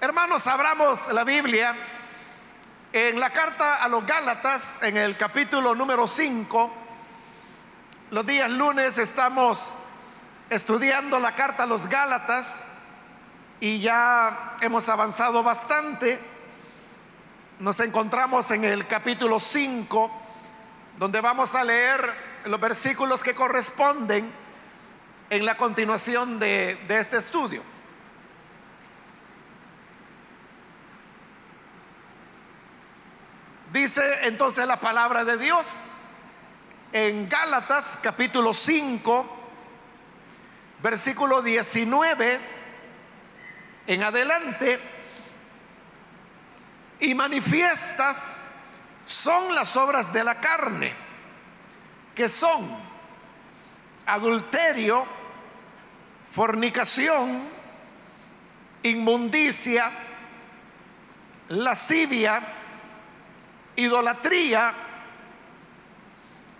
Hermanos, abramos la Biblia en la carta a los Gálatas, en el capítulo número 5. Los días lunes estamos estudiando la carta a los Gálatas y ya hemos avanzado bastante. Nos encontramos en el capítulo 5, donde vamos a leer los versículos que corresponden en la continuación de, de este estudio. Dice entonces la palabra de Dios en Gálatas capítulo 5, versículo 19 en adelante, y manifiestas son las obras de la carne, que son adulterio, fornicación, inmundicia, lascivia, idolatría,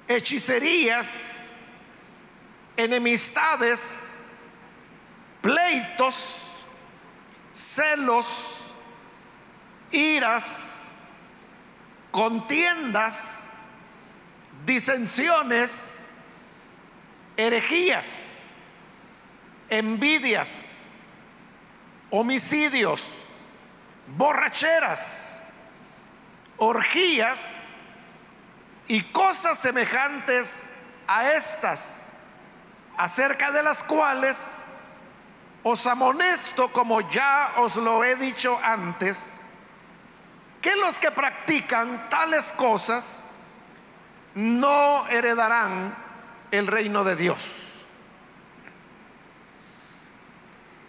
hechicerías, enemistades, pleitos, celos, iras, contiendas, disensiones, herejías, envidias, homicidios, borracheras, orgías y cosas semejantes a estas, acerca de las cuales os amonesto, como ya os lo he dicho antes, que los que practican tales cosas no heredarán el reino de Dios.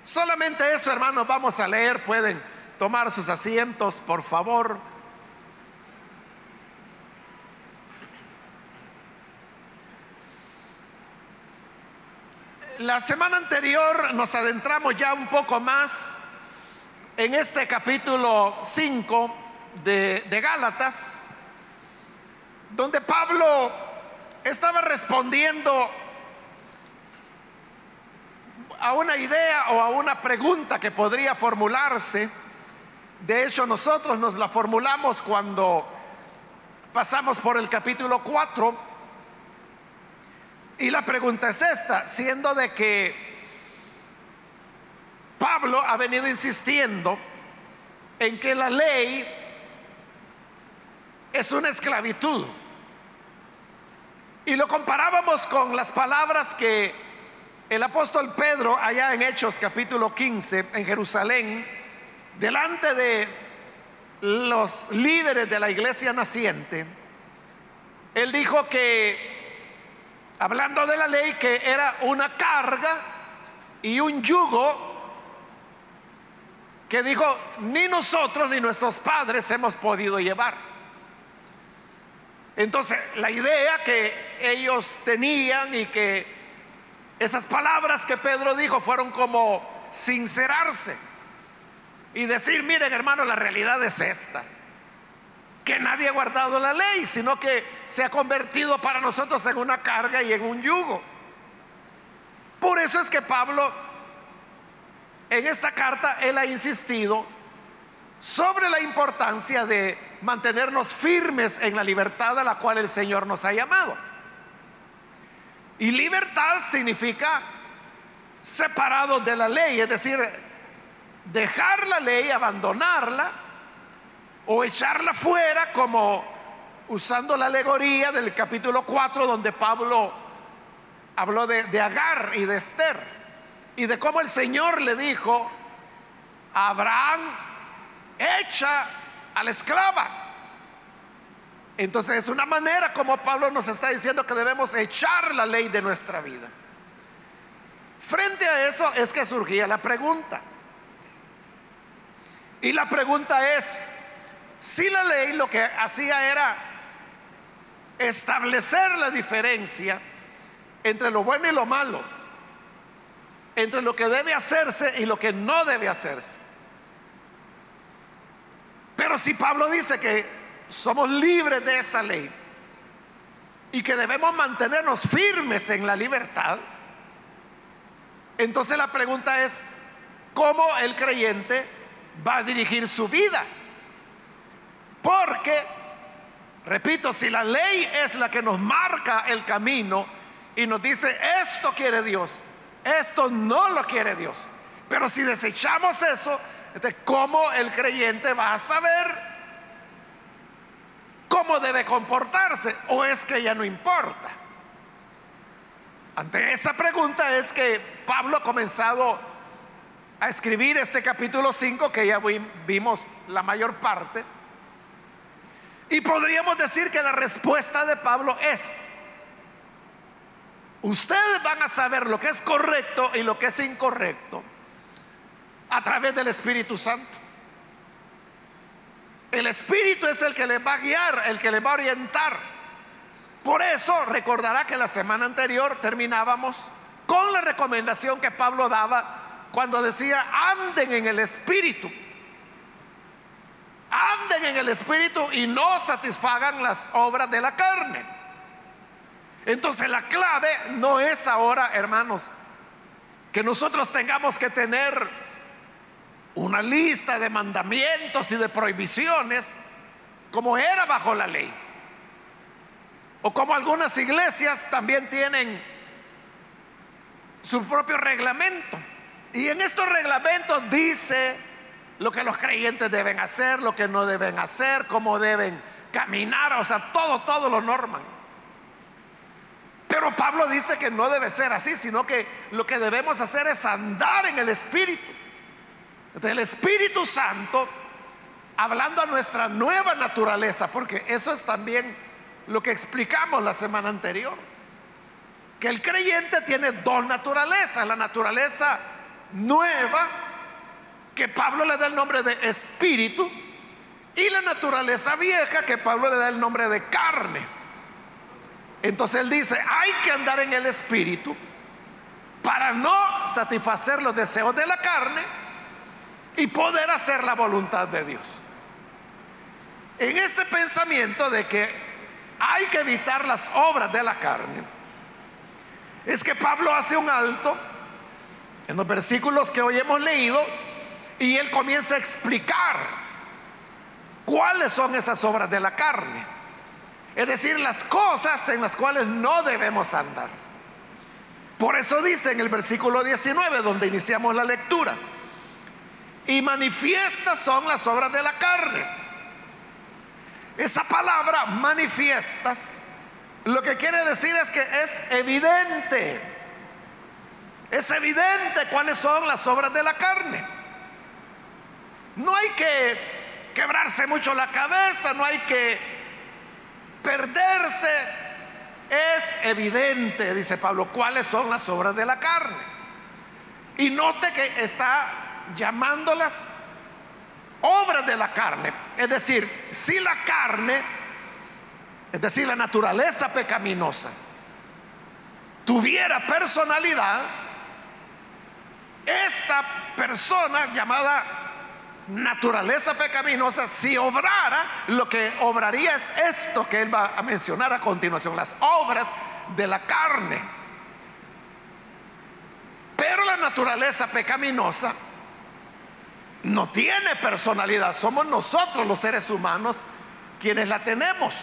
Solamente eso, hermanos, vamos a leer. Pueden tomar sus asientos, por favor. La semana anterior nos adentramos ya un poco más en este capítulo 5 de, Gálatas, donde Pablo estaba respondiendo a una idea o a una pregunta que podría formularse. De hecho, nosotros nos la formulamos cuando pasamos por el capítulo 4 y la pregunta es esta, siendo de que Pablo ha venido insistiendo en que la ley es una esclavitud. Y lo comparábamos con las palabras que el apóstol Pedro, allá en Hechos capítulo 15, en Jerusalén, delante de los líderes de la iglesia naciente, él dijo que hablando de la ley que era una carga y un yugo que dijo, ni nosotros ni nuestros padres hemos podido llevar. Entonces, la idea que ellos tenían y que esas palabras que Pedro dijo fueron como sincerarse y decir, miren hermano, la realidad es esta que nadie ha guardado la ley, sino que se ha convertido para nosotros en una carga y en un yugo. Por eso es que Pablo, en esta carta, él ha insistido sobre la importancia de mantenernos firmes en la libertad a la cual el Señor nos ha llamado. Y libertad significa separado de la ley, es decir, dejar la ley, abandonarla o echarla fuera como usando la alegoría del capítulo 4 donde Pablo habló de, de Agar y de Esther y de cómo el Señor le dijo a Abraham, echa a la esclava. Entonces es una manera como Pablo nos está diciendo que debemos echar la ley de nuestra vida. Frente a eso es que surgía la pregunta. Y la pregunta es, si la ley lo que hacía era establecer la diferencia entre lo bueno y lo malo, entre lo que debe hacerse y lo que no debe hacerse. Pero si Pablo dice que somos libres de esa ley y que debemos mantenernos firmes en la libertad, entonces la pregunta es, ¿cómo el creyente va a dirigir su vida. Porque, repito, si la ley es la que nos marca el camino y nos dice, esto quiere Dios, esto no lo quiere Dios. Pero si desechamos eso, ¿cómo el creyente va a saber cómo debe comportarse? ¿O es que ya no importa? Ante esa pregunta es que Pablo ha comenzado a escribir este capítulo 5 que ya vimos la mayor parte. Y podríamos decir que la respuesta de Pablo es, ustedes van a saber lo que es correcto y lo que es incorrecto a través del Espíritu Santo. El Espíritu es el que les va a guiar, el que les va a orientar. Por eso recordará que la semana anterior terminábamos con la recomendación que Pablo daba cuando decía, anden en el Espíritu. Anden en el Espíritu y no satisfagan las obras de la carne. Entonces la clave no es ahora, hermanos, que nosotros tengamos que tener una lista de mandamientos y de prohibiciones como era bajo la ley. O como algunas iglesias también tienen su propio reglamento. Y en estos reglamentos dice lo que los creyentes deben hacer, lo que no deben hacer, cómo deben caminar, o sea, todo, todo lo norman. Pero Pablo dice que no debe ser así, sino que lo que debemos hacer es andar en el Espíritu. Del Espíritu Santo, hablando a nuestra nueva naturaleza, porque eso es también lo que explicamos la semana anterior. Que el creyente tiene dos naturalezas. La naturaleza nueva, que Pablo le da el nombre de espíritu, y la naturaleza vieja, que Pablo le da el nombre de carne. Entonces él dice, hay que andar en el espíritu para no satisfacer los deseos de la carne y poder hacer la voluntad de Dios. En este pensamiento de que hay que evitar las obras de la carne, es que Pablo hace un alto en los versículos que hoy hemos leído y él comienza a explicar cuáles son esas obras de la carne. Es decir, las cosas en las cuales no debemos andar. Por eso dice en el versículo 19, donde iniciamos la lectura, y manifiestas son las obras de la carne esa palabra manifiestas lo que quiere decir es que es evidente. Es evidente cuáles son las obras de la carne. No hay que quebrarse mucho la cabeza, no hay que perderse. Es evidente, dice Pablo, cuáles son las obras de la carne. Y note que está llamándolas obras de la carne. Es decir, si la carne, es decir, la naturaleza pecaminosa, tuviera personalidad, esta persona llamada naturaleza pecaminosa, si obrara, lo que obraría es esto que él va a mencionar a continuación, las obras de la carne. Pero la naturaleza pecaminosa no tiene personalidad, somos nosotros los seres humanos quienes la tenemos.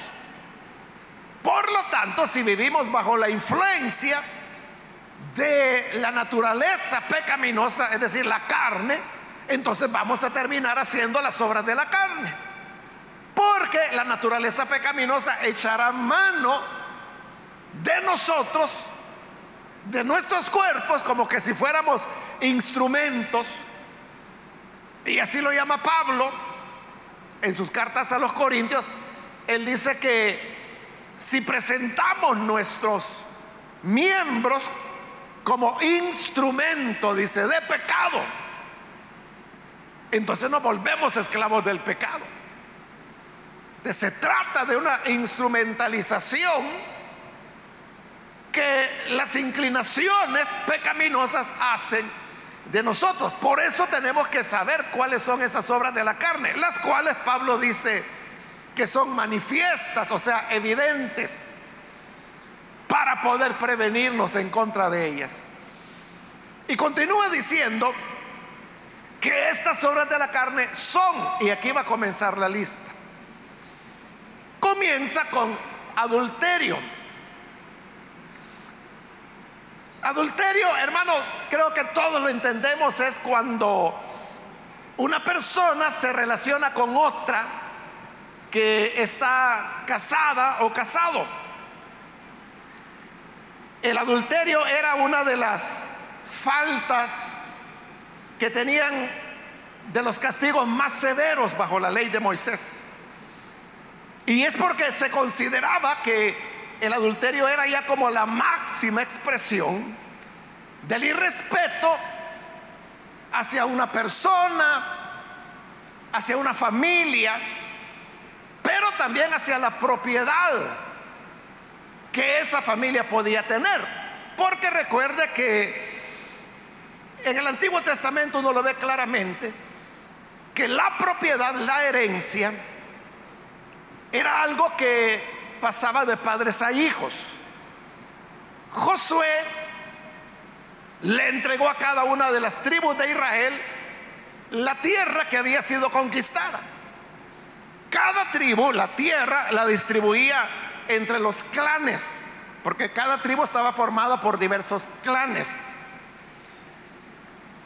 Por lo tanto, si vivimos bajo la influencia de la naturaleza pecaminosa, es decir, la carne, entonces vamos a terminar haciendo las obras de la carne. Porque la naturaleza pecaminosa echará mano de nosotros, de nuestros cuerpos, como que si fuéramos instrumentos y así lo llama Pablo en sus cartas a los Corintios. Él dice que si presentamos nuestros miembros como instrumento, dice, de pecado, entonces nos volvemos esclavos del pecado. se trata de una instrumentalización que las inclinaciones pecaminosas hacen de nosotros. Por eso tenemos que saber cuáles son esas obras de la carne, las cuales Pablo dice que son manifiestas, o sea, evidentes, para poder prevenirnos en contra de ellas. Y continúa diciendo que estas obras de la carne son, y aquí va a comenzar la lista. Comienza con adulterio. Adulterio, hermano, creo que todos lo entendemos, es cuando una persona se relaciona con otra que está casada o casado. El adulterio era una de las faltas que tenían de los castigos más severos bajo la ley de Moisés. Y es porque se consideraba que el adulterio era ya como la máxima expresión del irrespeto hacia una persona, hacia una familia, pero también hacia la propiedad que esa familia podía tener. Porque recuerde que en el Antiguo Testamento uno lo ve claramente, que la propiedad, la herencia, era algo que pasaba de padres a hijos. Josué le entregó a cada una de las tribus de Israel la tierra que había sido conquistada. Cada tribu, la tierra, la distribuía entre los clanes, porque cada tribu estaba formada por diversos clanes.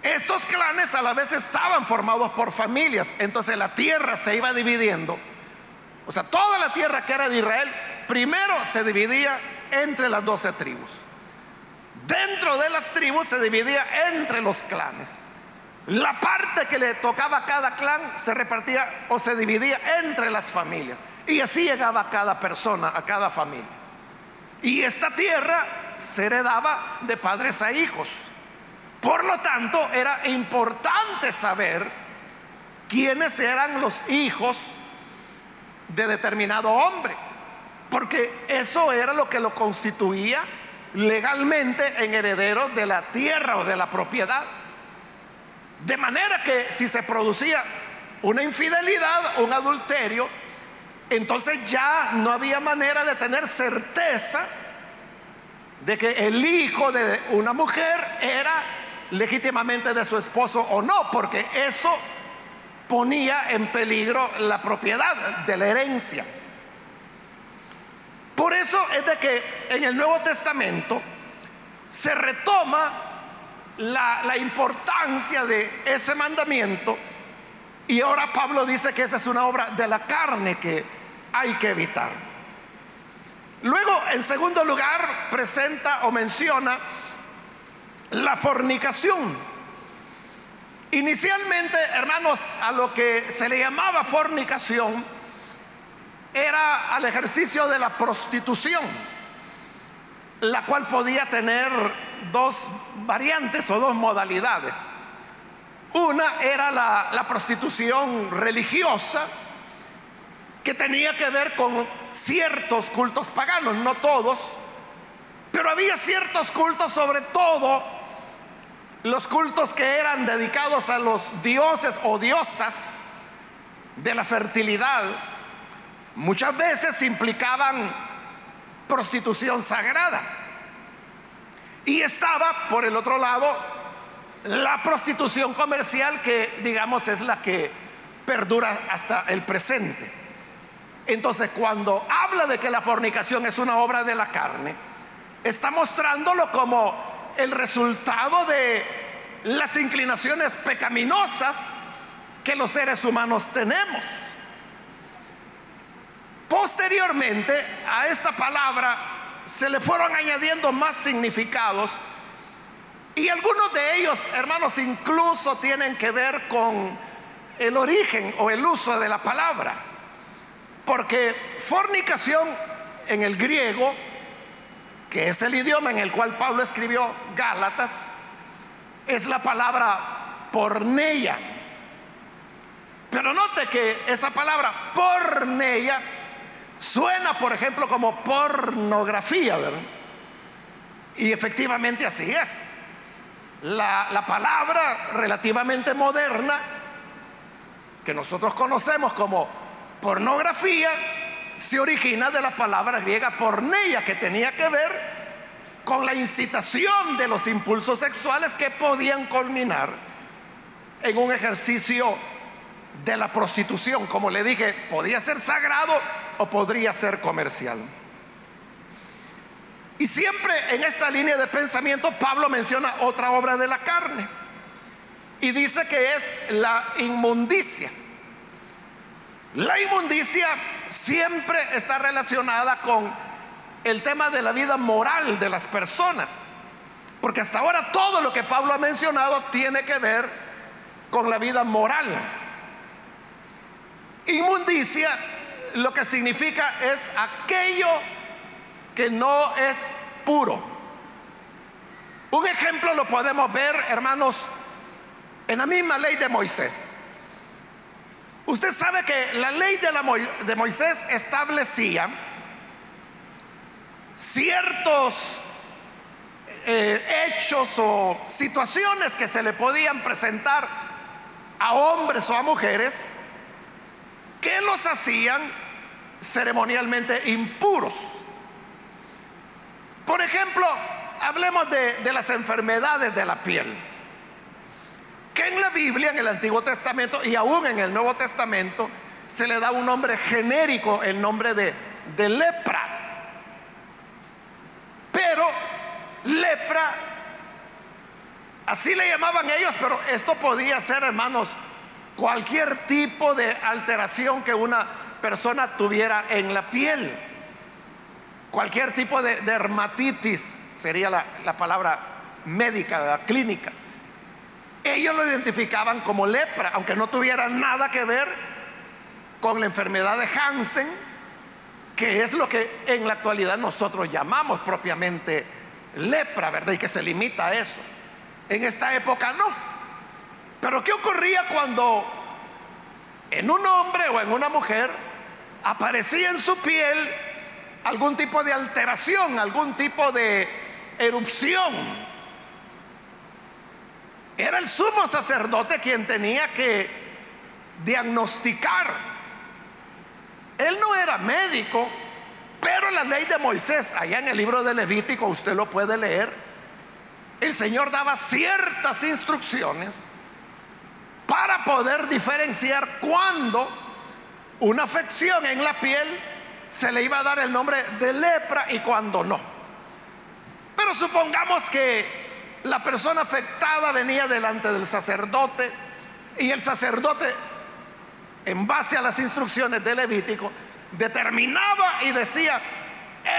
Estos clanes a la vez estaban formados por familias, entonces la tierra se iba dividiendo. O sea, toda la tierra que era de Israel, primero se dividía entre las doce tribus. Dentro de las tribus se dividía entre los clanes. La parte que le tocaba a cada clan se repartía o se dividía entre las familias. Y así llegaba a cada persona, a cada familia. Y esta tierra se heredaba de padres a hijos. Por lo tanto, era importante saber quiénes eran los hijos de determinado hombre, porque eso era lo que lo constituía legalmente en heredero de la tierra o de la propiedad. De manera que si se producía una infidelidad, un adulterio, entonces ya no había manera de tener certeza de que el hijo de una mujer era legítimamente de su esposo o no, porque eso ponía en peligro la propiedad de la herencia. Por eso es de que en el Nuevo Testamento se retoma la, la, importancia de ese mandamiento y ahora Pablo dice que esa es una obra de la carne que hay que evitar. Luego, en segundo lugar, presenta o menciona la fornicación. Inicialmente, hermanos, a lo que se le llamaba fornicación era al ejercicio de la prostitución, la cual podía tener dos variantes o dos modalidades. Una era la, la prostitución religiosa, que tenía que ver con ciertos cultos paganos, no todos, pero había ciertos cultos, sobre todo los cultos que eran dedicados a los dioses o diosas de la fertilidad, muchas veces implicaban prostitución sagrada. Y estaba, por el otro lado, la prostitución comercial que, digamos, es la que perdura hasta el presente. Entonces, cuando habla de que la fornicación es una obra de la carne, está mostrándolo como el resultado de las inclinaciones pecaminosas que los seres humanos tenemos. Posteriormente a esta palabra se le fueron añadiendo más significados y algunos de ellos, hermanos, incluso tienen que ver con el origen o el uso de la palabra. Porque fornicación en el griego, que es el idioma en el cual Pablo escribió Gálatas, es la palabra porneia. Pero note que esa palabra porneia suena, por ejemplo, como pornografía, ¿verdad? Y efectivamente así es. La, la, palabra relativamente moderna, que nosotros conocemos como pornografía se origina de la palabra griega porneia, que tenía que ver con la incitación de los impulsos sexuales que podían culminar en un ejercicio de la prostitución. Como le dije, podía ser sagrado o podría ser comercial. Y siempre en esta línea de pensamiento Pablo menciona otra obra de la carne y dice que es la inmundicia. La inmundicia siempre está relacionada con el tema de la vida moral de las personas, porque hasta ahora todo lo que Pablo ha mencionado tiene que ver con la vida moral. Inmundicia lo que significa es aquello que no es puro. Un ejemplo lo podemos ver, hermanos, en la misma ley de Moisés. Usted sabe que la ley de, Moisés establecía ciertos eh, hechos o situaciones que se le podían presentar a hombres o a mujeres que los hacían ceremonialmente impuros. Por ejemplo, hablemos de, las enfermedades de la piel. Que en la Biblia, en el Antiguo Testamento y aún en el Nuevo Testamento, se le da un nombre genérico, el nombre de, lepra. Pero lepra, así le llamaban ellos, pero esto podía ser, hermanos, cualquier tipo de alteración que una persona tuviera en la piel. Cualquier tipo de dermatitis sería la, palabra médica, la clínica. Ellos lo identificaban como lepra, aunque no tuviera nada que ver con la enfermedad de Hansen, que es lo que en la actualidad nosotros llamamos propiamente lepra, ¿verdad? Y que se limita a eso. En esta época no. Pero ¿qué ocurría cuando en un hombre o en una mujer aparecía en su piel algún tipo de alteración, algún tipo de erupción. Era el sumo sacerdote quien tenía que diagnosticar. Él no era médico, pero la ley de Moisés, allá en el libro de Levítico, usted lo puede leer, el Señor daba ciertas instrucciones para poder diferenciar cuando una afección en la piel se le iba a dar el nombre de lepra y cuando no. Pero supongamos que la persona afectada venía delante del sacerdote y el sacerdote, en base a las instrucciones de Levítico, determinaba y decía,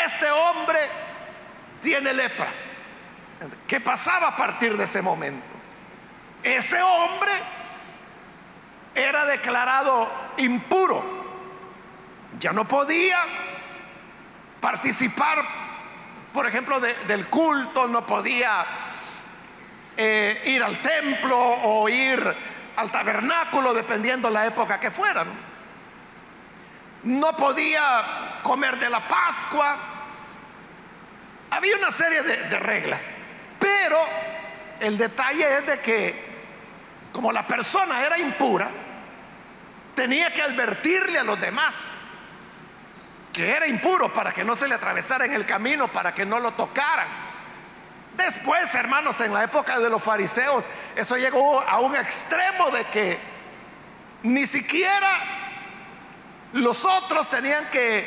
este hombre tiene lepra. ¿Qué pasaba a partir de ese momento? Ese hombre era declarado impuro ya no podía participar, por ejemplo, del culto, no podía eh, ir al templo o ir al tabernáculo, dependiendo la época que fuera. ¿no? podía comer de la Pascua. Había una serie de reglas, pero el detalle es de que como la persona era impura, tenía que advertirle a los demás que era impuro para que no se le atravesara en el camino, para que no lo tocaran. Después, hermanos, en la época de los fariseos, eso llegó a un extremo de que ni siquiera los otros tenían que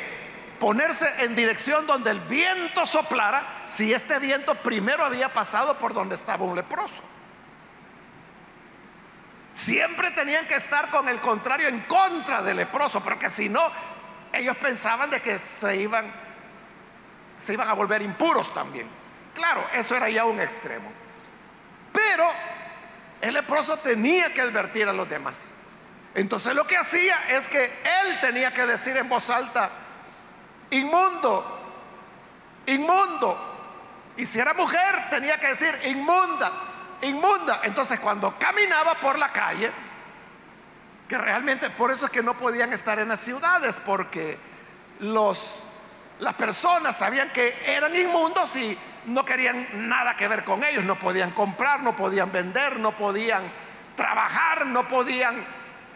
ponerse en dirección donde el viento soplara si este viento primero había pasado por donde estaba un leproso. Siempre tenían que estar con el contrario en contra del leproso, porque si no, ellos pensaban de que se iban, se iban a volver impuros también. Claro, eso era ya un extremo. Pero el leproso tenía que advertir a los demás. Entonces lo que hacía es que él tenía que decir en voz alta, inmundo, inmundo. Y si era mujer, tenía que decir inmunda, inmunda. Entonces cuando caminaba por la calle, que realmente por eso es que no podían estar en las ciudades, porque los, las personas sabían que eran inmundos y no querían nada que ver con ellos, no podían comprar, no podían vender, no podían trabajar, no podían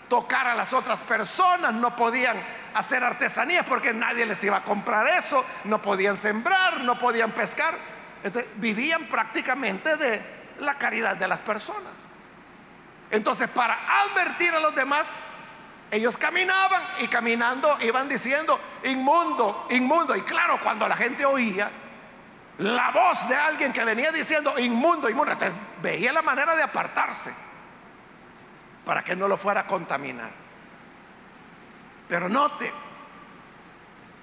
tocar a las otras personas, no podían hacer artesanías porque nadie les iba a comprar eso, no podían sembrar, no podían pescar. vivían prácticamente de la caridad de las personas. Entonces, para advertir a los demás, ellos caminaban y caminando iban diciendo, inmundo, inmundo. Y claro, cuando la gente oía la voz de alguien que venía diciendo, inmundo, inmundo, entonces veía la manera de apartarse para que no lo fuera a contaminar. Pero note,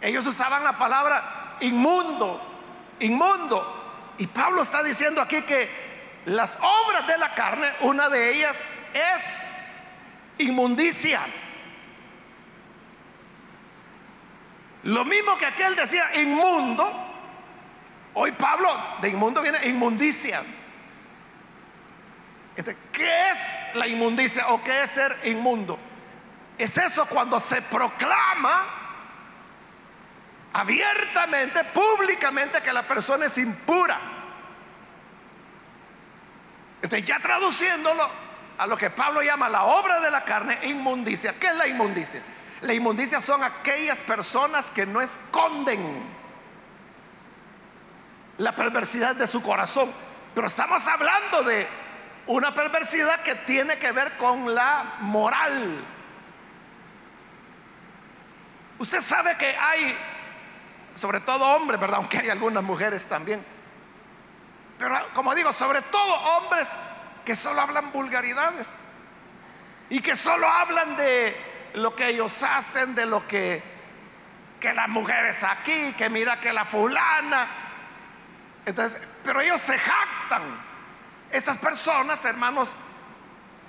ellos usaban la palabra inmundo, inmundo. Y Pablo está diciendo aquí que las obras de la carne, una de ellas es inmundicia. Lo mismo que aquel decía inmundo, hoy Pablo de inmundo viene inmundicia. Este, ¿Qué es la inmundicia o qué es ser inmundo? Es eso cuando se proclama abiertamente, públicamente, que la persona es impura. Entonces, ya traduciéndolo a lo que Pablo llama la obra de la carne, inmundicia. ¿Qué es la inmundicia? La inmundicia son aquellas personas que no esconden la perversidad de su corazón. Pero estamos hablando de una perversidad que tiene que ver con la moral. Usted sabe que hay, sobre todo hombres, ¿verdad? Aunque hay algunas mujeres también. Pero como digo, sobre todo hombres que solo hablan vulgaridades y que solo hablan de lo que ellos hacen, de lo que, que las mujeres aquí, que mira que la fulana. Entonces, pero ellos se jactan. Estas personas, hermanos,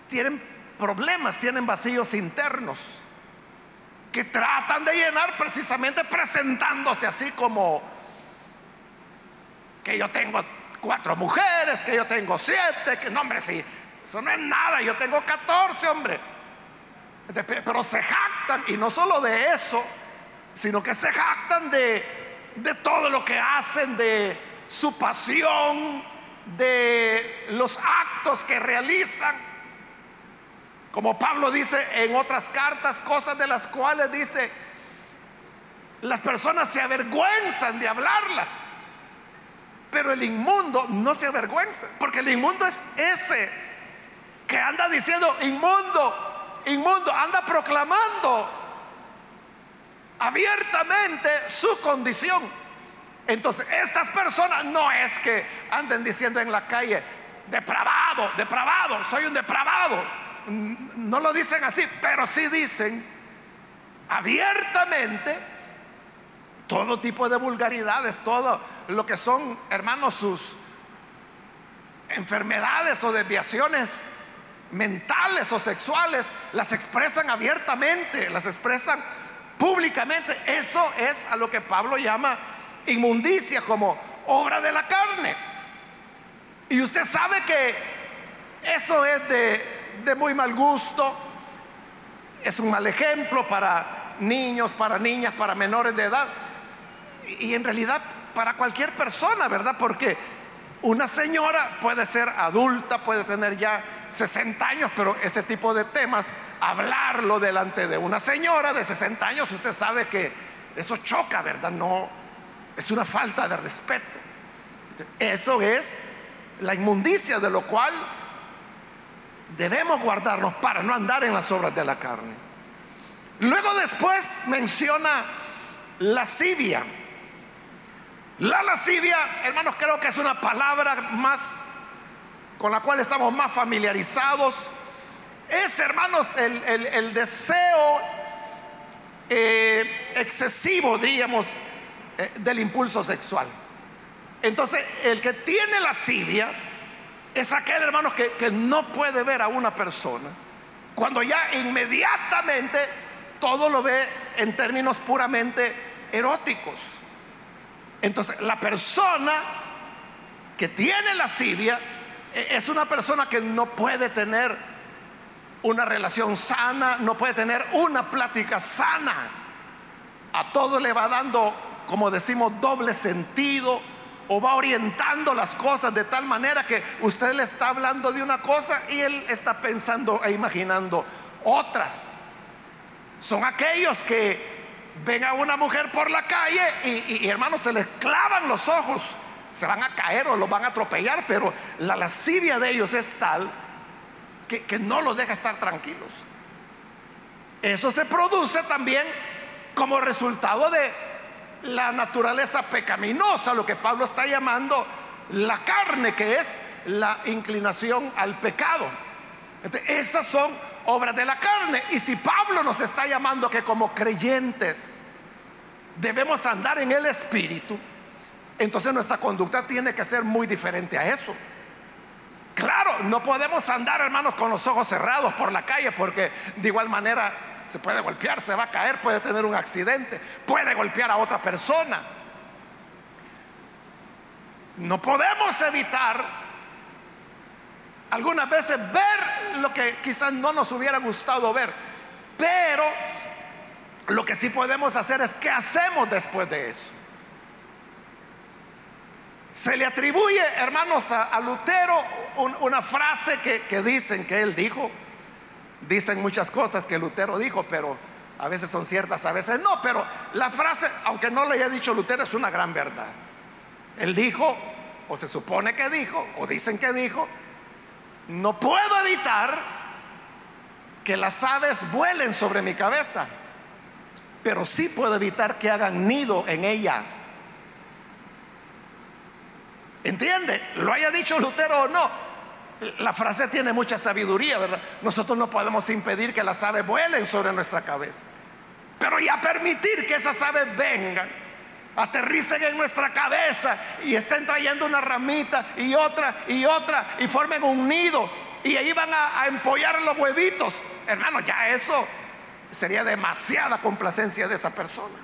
tienen problemas, tienen vacíos internos que tratan de llenar precisamente presentándose así como que yo tengo cuatro mujeres, que yo tengo siete, que no, hombre, sí, eso no es nada, yo tengo catorce, hombre. Pero se jactan, y no solo de eso, sino que se jactan de, de todo lo que hacen, de su pasión, de los actos que realizan. Como Pablo dice en otras cartas, cosas de las cuales dice, las personas se avergüenzan de hablarlas. Pero el inmundo no se avergüenza, porque el inmundo es ese que anda diciendo, inmundo, inmundo anda proclamando abiertamente su condición. Entonces, estas personas no es que anden diciendo en la calle, depravado, depravado, soy un depravado. No lo dicen así, pero sí dicen abiertamente todo tipo de vulgaridades, todo lo que son, hermanos, sus enfermedades o desviaciones mentales o sexuales, las expresan abiertamente, las expresan públicamente. Eso es a lo que Pablo llama inmundicia como obra de la carne. Y usted sabe que eso es de, muy mal gusto, es un mal ejemplo para niños, para niñas, para menores de edad y en realidad para cualquier persona, ¿verdad? Porque una señora puede ser adulta, puede tener ya 60 años, pero ese tipo de temas, hablarlo delante de una señora de 60 años, usted sabe que eso choca, ¿verdad? No, es una falta de respeto. Eso es la inmundicia de lo cual debemos guardarnos para no andar en las obras de la carne. Luego después menciona lascivia. La lascivia, hermanos, creo que es una palabra más con la cual estamos más familiarizados. Es, hermanos, el, deseo eh, excesivo, diríamos, eh, del impulso sexual. Entonces, el que tiene lascivia es aquel, hermanos, que, que no puede ver a una persona cuando ya inmediatamente todo lo ve en términos puramente eróticos. Entonces, la persona que tiene lascivia e, es una persona que no puede tener una relación sana, no puede tener una plática sana. A todo le va dando, como decimos, doble sentido o va orientando las cosas de tal manera que usted le está hablando de una cosa y él está pensando e imaginando otras. Son aquellos que ven a una mujer por la calle y, hermanos se les clavan los ojos, se van a caer o los van a atropellar, pero la lascivia de ellos es tal que, que no los deja estar tranquilos. Eso se produce también como resultado de la naturaleza pecaminosa, lo que Pablo está llamando la carne, que es la inclinación al pecado. esas son obras de la carne. Y si Pablo nos está llamando que como creyentes debemos andar en el Espíritu, entonces nuestra conducta tiene que ser muy diferente a eso. Claro, no podemos andar, hermanos, con los ojos cerrados por la calle, porque de igual manera se puede golpear, se va a caer, puede tener un accidente, puede golpear a otra persona. No podemos evitar algunas veces ver lo que quizás no nos hubiera gustado ver, pero lo que sí podemos hacer es qué hacemos después de eso. Se le atribuye, hermanos, a, Lutero una frase que, que dicen que él dijo. Dicen muchas cosas que Lutero dijo, pero a veces son ciertas, a veces no. Pero la frase, aunque no le haya dicho Lutero, es una gran verdad. Él dijo, o se supone que dijo, o dicen que dijo, no puedo evitar que las aves vuelen sobre mi cabeza, pero sí puedo evitar que hagan nido en ella. ¿Entiende? Lo haya dicho Lutero o no. La frase tiene mucha sabiduría, ¿verdad? Nosotros no podemos impedir que las aves vuelen sobre nuestra cabeza, pero ya permitir que esas aves vengan aterricen en nuestra cabeza y estén trayendo una ramita y otra y otra y formen un nido y ahí van a, empollar los huevitos. Hermano, ya eso sería demasiada complacencia de esa persona.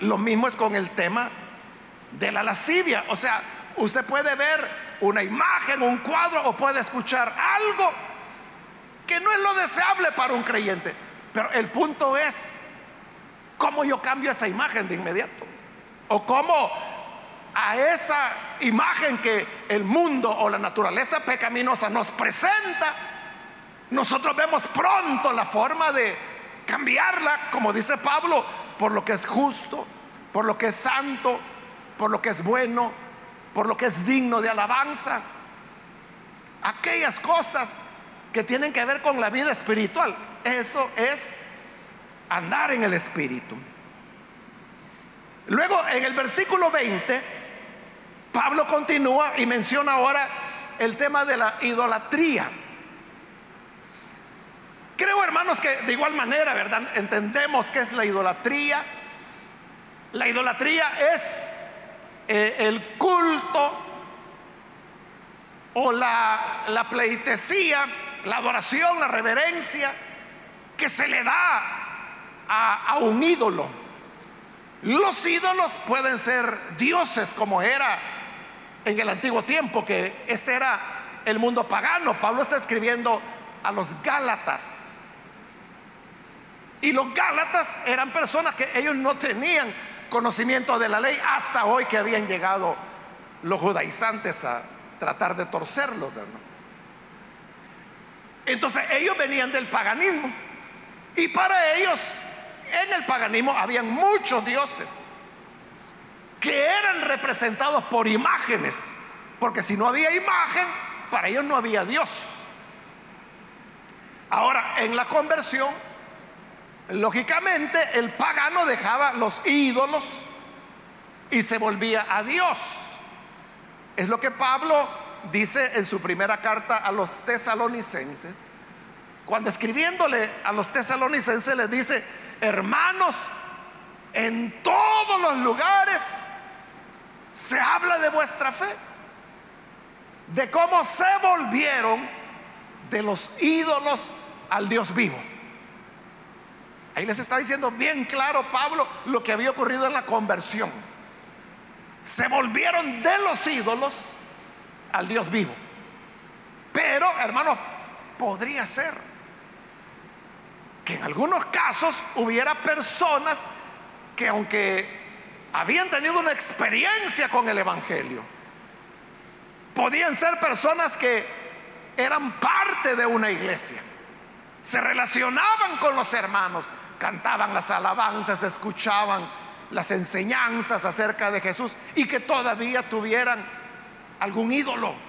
Lo mismo es con el tema de la lascivia. O sea, usted puede ver una imagen, un cuadro o puede escuchar algo que no es lo deseable para un creyente. Pero el punto es cómo yo cambio esa imagen de inmediato. O cómo a esa imagen que el mundo o la naturaleza pecaminosa nos presenta, nosotros vemos pronto la forma de cambiarla, como dice Pablo, por lo que es justo, por lo que es santo, por lo que es bueno, por lo que es digno de alabanza. Aquellas cosas que tienen que ver con la vida espiritual, eso es andar en el espíritu. Luego en el versículo 20, Pablo continúa y menciona ahora el tema de la idolatría. Creo, hermanos, que de igual manera, ¿verdad? Entendemos que es la idolatría. La idolatría es eh, el culto o la, la pleitesía, la adoración, la reverencia que se le da a, a un ídolo. Los ídolos pueden ser dioses como era en el antiguo tiempo, que este era el mundo pagano. Pablo está escribiendo a los Gálatas. Y los Gálatas eran personas que ellos no tenían conocimiento de la ley hasta hoy que habían llegado los judaizantes a tratar de torcerlo. Entonces ellos venían del paganismo. Y para ellos en el paganismo habían muchos dioses que eran representados por imágenes, porque si no había imagen, para ellos no había Dios. Ahora, en la conversión, lógicamente el pagano dejaba los ídolos y se volvía a Dios. Es lo que Pablo dice en su primera carta a los tesalonicenses. Cuando escribiéndole a los tesalonicenses les dice, hermanos, en todos los lugares se habla de vuestra fe, de cómo se volvieron de los ídolos al Dios vivo. Ahí les está diciendo bien claro Pablo lo que había ocurrido en la conversión. Se volvieron de los ídolos al Dios vivo. Pero, hermanos, podría ser que en algunos casos hubiera personas que aunque habían tenido una experiencia con el Evangelio, podían ser personas que eran parte de una iglesia, se relacionaban con los hermanos, cantaban las alabanzas, escuchaban las enseñanzas acerca de Jesús y que todavía tuvieran algún ídolo.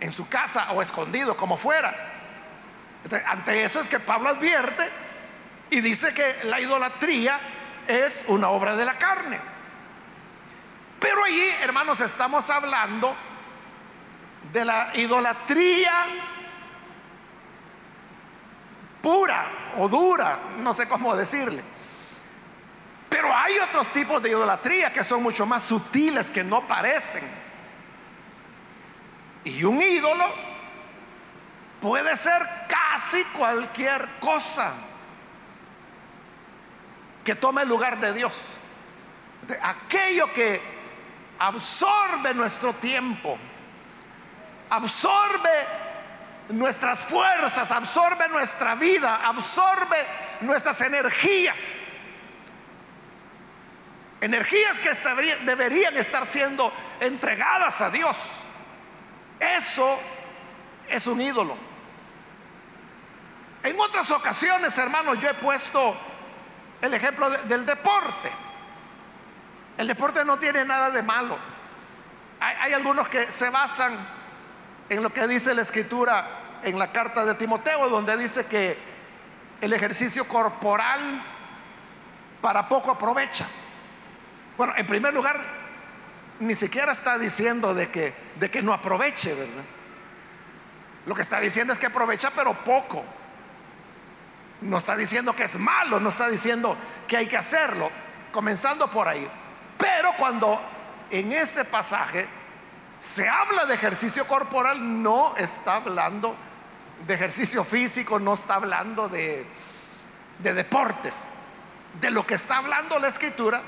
en su casa o escondido, como fuera. ante eso es que Pablo advierte y dice que la idolatría es una obra de la carne. Pero allí, hermanos, estamos hablando de la idolatría pura o dura, no sé cómo decirle. Pero hay otros tipos de idolatría que son mucho más sutiles, que no parecen. Y un ídolo puede ser casi cualquier cosa que tome el lugar de Dios. aquello que absorbe nuestro tiempo, absorbe nuestras fuerzas, absorbe nuestra vida, absorbe nuestras energías. Energías que deberían estar siendo entregadas a Dios. Eso es un ídolo. En otras ocasiones, hermanos, yo he puesto el ejemplo del deporte. El deporte no tiene nada de malo. hay algunos que se basan en lo que dice la escritura en la carta de Timoteo, donde dice que el ejercicio corporal para poco aprovecha. Bueno, en primer lugar, ni siquiera está diciendo de que, de que no aproveche, ¿verdad? Lo que está diciendo es que aprovecha, pero poco. No está diciendo que es malo, no está diciendo que hay que hacerlo, comenzando por ahí. Pero cuando en ese pasaje se habla de ejercicio corporal, no está hablando de ejercicio físico, no está hablando de, de deportes. De lo que está hablando la escritura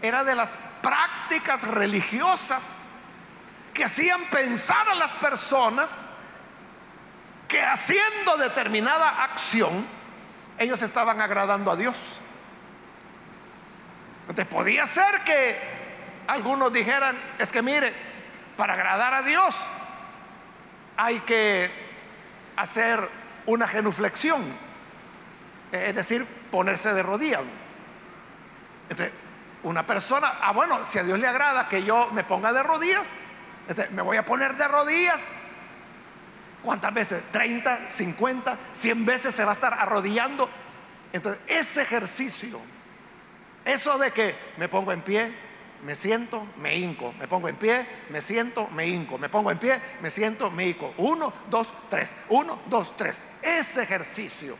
era de las prácticas religiosas que hacían pensar a las personas que haciendo determinada acción, ellos estaban agradando a Dios. Entonces podía ser que algunos dijeran, es que mire, para agradar a Dios hay que hacer una genuflexión, es decir, ponerse de rodillas. Entonces, una persona, ah, bueno, si a Dios le agrada que yo me ponga de rodillas, me voy a poner de rodillas. ¿Cuántas veces? ¿30, 50, 100 veces se va a estar arrodillando? Entonces, ese ejercicio, eso de que me pongo en pie, me siento, me hinco, me pongo en pie, me siento, me hinco, me pongo en pie, me siento, me hinco. Uno, dos, tres, uno, dos, tres. Ese ejercicio,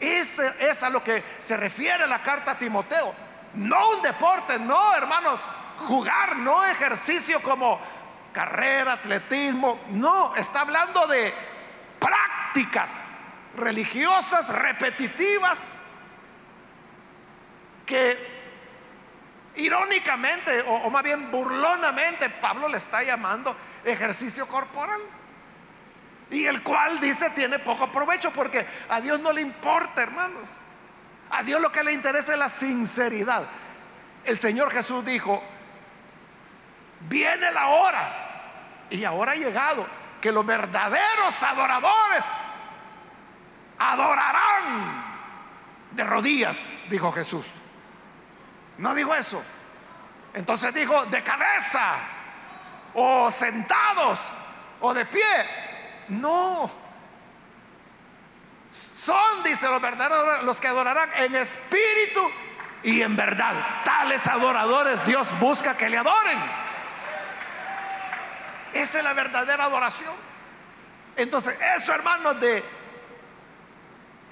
ese es a lo que se refiere la carta a Timoteo. No un deporte, no, hermanos, jugar, no ejercicio como carrera, atletismo, no, está hablando de prácticas religiosas repetitivas que Irónicamente, o, más bien burlonamente, Pablo le está llamando ejercicio corporal. Y el cual dice tiene poco provecho porque a Dios no le importa, hermanos. A Dios lo que le interesa es la sinceridad. El Señor Jesús dijo, viene la hora, y ahora ha llegado, que los verdaderos adoradores adorarán de rodillas, dijo Jesús. No dijo eso. Entonces dijo de cabeza o sentados o de pie. No. Son, dice los verdaderos, los que adorarán en espíritu y en verdad. Tales adoradores Dios busca que le adoren. Esa es la verdadera adoración. Entonces, eso, hermanos, de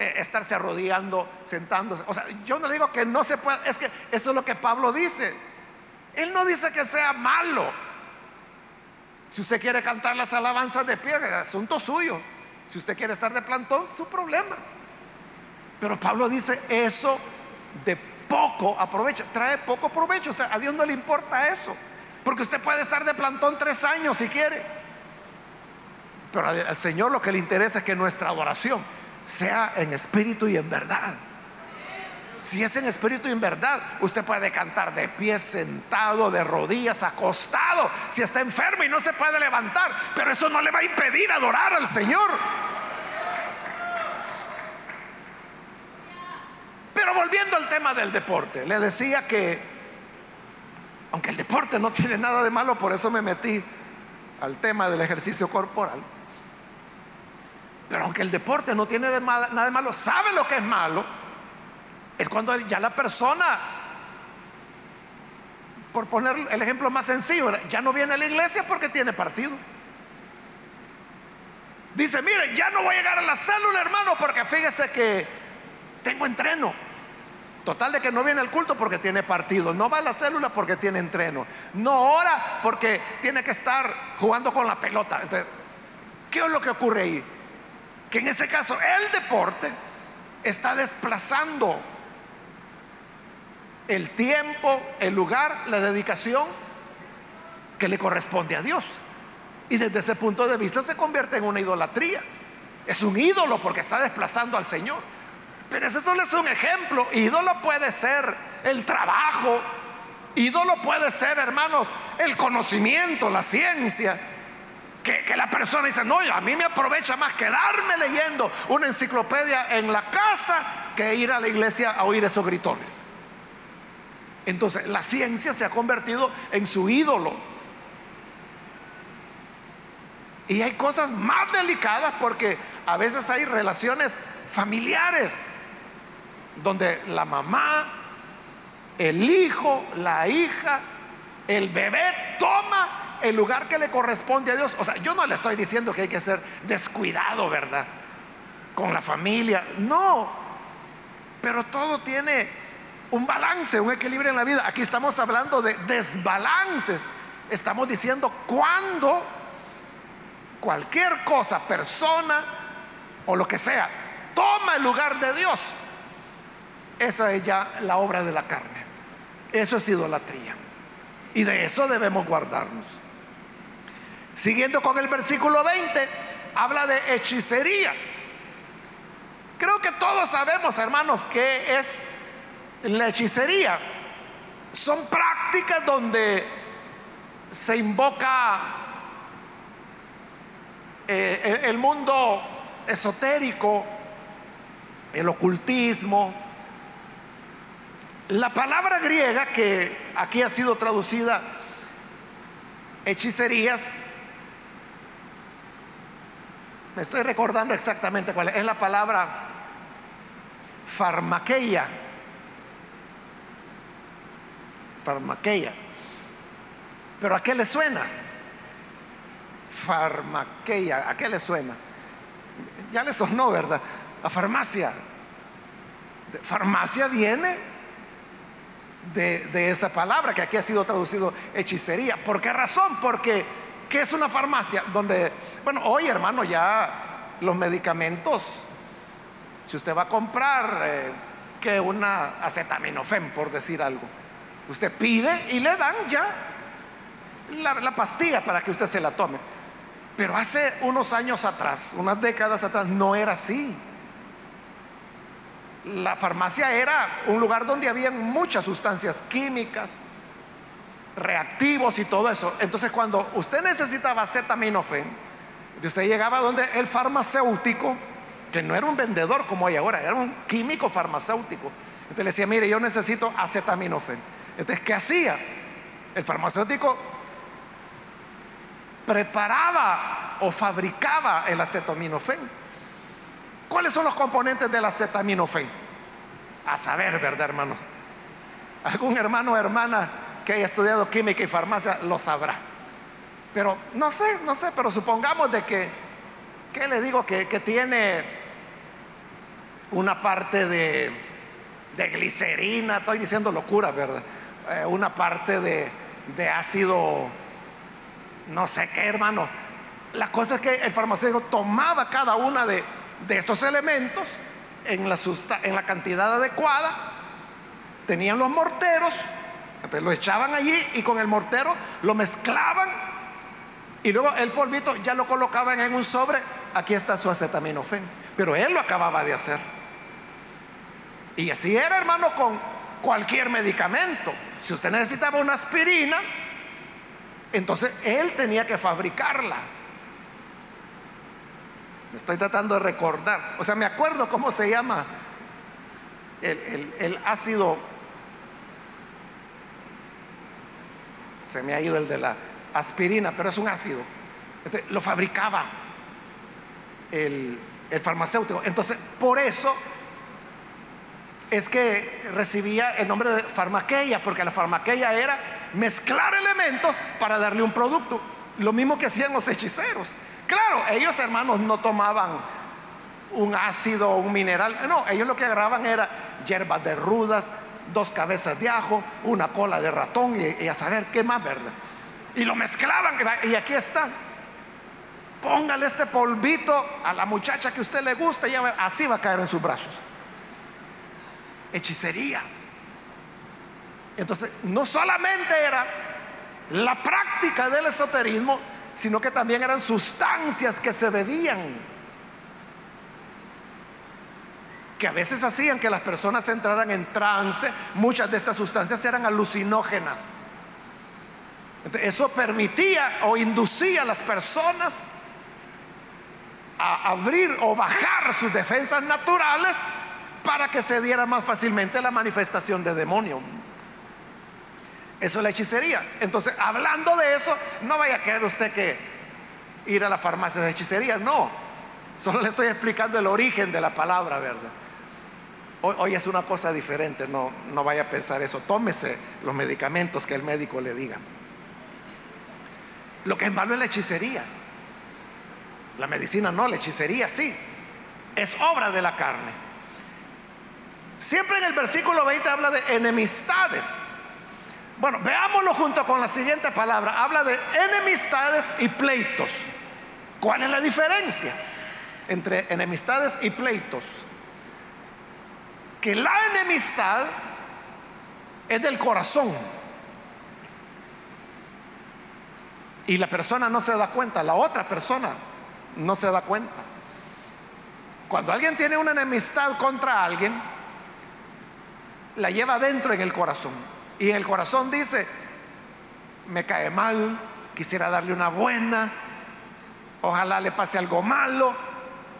estarse arrodillando, sentándose. O sea, yo no digo que no se pueda, es que eso es lo que Pablo dice. Él no dice que sea malo. Si usted quiere cantar las alabanzas de pie, es asunto suyo. Si usted quiere estar de plantón, su problema. Pero Pablo dice eso de poco aprovecha, trae poco provecho. O sea, a Dios no le importa eso. Porque usted puede estar de plantón tres años si quiere. Pero al Señor lo que le interesa es que nuestra adoración sea en espíritu y en verdad. Si es en espíritu y en verdad, usted puede cantar de pie, sentado, de rodillas, acostado, si está enfermo y no se puede levantar, pero eso no le va a impedir adorar al Señor. Pero volviendo al tema del deporte, le decía que, aunque el deporte no tiene nada de malo, por eso me metí al tema del ejercicio corporal. Pero aunque el deporte no tiene nada de malo, sabe lo que es malo, es cuando ya la persona, por poner el ejemplo más sencillo, ya no viene a la iglesia porque tiene partido. Dice, mire, ya no voy a llegar a la célula, hermano, porque fíjese que tengo entreno. Total de que no viene al culto porque tiene partido, no va a la célula porque tiene entreno, no ora porque tiene que estar jugando con la pelota. Entonces, ¿qué es lo que ocurre ahí? Que en ese caso el deporte está desplazando el tiempo, el lugar, la dedicación que le corresponde a Dios. Y desde ese punto de vista se convierte en una idolatría. Es un ídolo porque está desplazando al Señor. Pero ese solo es un ejemplo. Ídolo puede ser el trabajo. Ídolo puede ser, hermanos, el conocimiento, la ciencia. Que, la persona dice, no, a mí me aprovecha más quedarme leyendo una enciclopedia en la casa que ir a la iglesia a oír esos gritones. Entonces, la ciencia se ha convertido en su ídolo. Y hay cosas más delicadas porque a veces hay relaciones familiares donde la mamá, el hijo, la hija, el bebé toma el lugar que le corresponde a Dios. O sea, yo no le estoy diciendo que hay que ser descuidado, ¿verdad? Con la familia. No. Pero todo tiene un balance, un equilibrio en la vida. Aquí estamos hablando de desbalances. Estamos diciendo cuando cualquier cosa, persona o lo que sea, toma el lugar de Dios esa es ya la obra de la carne. Eso es idolatría. Y de eso debemos guardarnos. Siguiendo con el versículo 20, habla de hechicerías. Creo que todos sabemos, hermanos, qué es la hechicería. Son prácticas donde se invoca eh, el mundo esotérico, el ocultismo, la palabra griega que aquí ha sido traducida hechicerías, me estoy recordando exactamente cuál es, es la palabra farmaqueia. Farmaqueia. Pero ¿a qué le suena? Farmaqueia, ¿a qué le suena? Ya le sonó, ¿verdad? A farmacia. Farmacia viene de, esa palabra que aquí ha sido traducido hechicería. ¿Por qué razón? Porque, ¿qué es una farmacia? Donde, bueno, hoy hermano, ya los medicamentos, si usted va a comprar eh, que una acetaminofén, por decir algo, usted pide y le dan ya la, la pastilla para que usted se la tome. Pero hace unos años atrás, unas décadas atrás, no era así la farmacia era un lugar donde había muchas sustancias químicas, reactivos y todo eso. Entonces cuando usted necesitaba acetaminofén, usted llegaba donde el farmacéutico, que no era un vendedor como hay ahora, era un químico farmacéutico. Entonces le decía, mire, yo necesito acetaminofén. Entonces, ¿qué hacía? El farmacéutico preparaba o fabricaba el acetaminofén ¿Cuáles son los componentes del acetaminofén? A saber, ¿verdad, hermano? Algún hermano o hermana que haya estudiado química y farmacia lo sabrá. Pero no sé, no sé, pero supongamos de que, ¿qué le digo? Que, tiene una parte de, de, glicerina, estoy diciendo locura, ¿verdad? Eh, una parte de, de ácido, no sé qué, hermano. La cosa es que el farmacéutico tomaba cada una de, de estos elementos en la, en la cantidad adecuada, tenían los morteros, lo echaban allí y con el mortero lo mezclaban y luego el polvito ya lo colocaban en un sobre, aquí está su acetaminofén, pero él lo acababa de hacer. Y así era, hermano, con cualquier medicamento. Si usted necesitaba una aspirina, entonces él tenía que fabricarla. Me estoy tratando de recordar. O sea, me acuerdo cómo se llama el, ácido. Se me ha ido el de la aspirina, pero es un ácido. lo fabricaba el, farmacéutico. Entonces, por eso es que recibía el nombre de farmaqueia, porque la farmaqueia era mezclar elementos para darle un producto. Lo mismo que hacían los hechiceros. Claro, ellos hermanos no tomaban un ácido o un mineral. No, ellos lo que agarraban era hierbas de rudas, dos cabezas de ajo, una cola de ratón y, a saber qué más, ¿verdad? Y lo mezclaban y aquí está. Póngale este polvito a la muchacha que usted le gusta y así va a caer en sus brazos. Hechicería. Entonces, no solamente era la práctica del esoterismo, sino que también eran sustancias que se bebían, que a veces hacían que las personas entraran en trance. Muchas de estas sustancias eran alucinógenas. Eso permitía o inducía a las personas a abrir o bajar sus defensas naturales para que se diera más fácilmente la manifestación de demonio. Eso es la hechicería. Entonces, hablando de eso, no vaya a creer usted que ir a la farmacia de hechicería, no. Solo le estoy explicando el origen de la palabra, ¿verdad? Hoy, es una cosa diferente, no, no vaya a pensar eso. Tómese los medicamentos que el médico le diga. Lo que es malo es la hechicería. La medicina no, la hechicería sí. Es obra de la carne. Siempre en el versículo 20 habla de enemistades. Bueno, veámoslo junto con la siguiente palabra. Habla de enemistades y pleitos. ¿Cuál es la diferencia entre enemistades y pleitos? Que la enemistad es del corazón. Y la persona no se da cuenta, la otra persona no se da cuenta. Cuando alguien tiene una enemistad contra alguien, la lleva dentro en el corazón. Y en el corazón dice, me cae mal, quisiera darle una buena, ojalá le pase algo malo,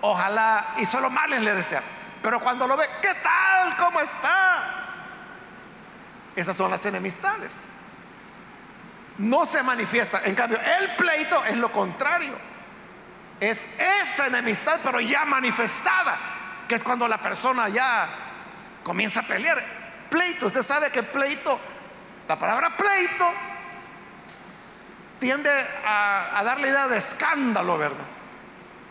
ojalá, y solo males le desea. Pero cuando lo ve, ¿qué tal? ¿Cómo está? Esas son las enemistades. No se manifiesta. En cambio, el pleito es lo contrario. Es esa enemistad, pero ya manifestada, que es cuando la persona ya comienza a pelear pleito. Usted sabe que pleito, la palabra pleito, tiende a, dar la idea de escándalo, ¿verdad?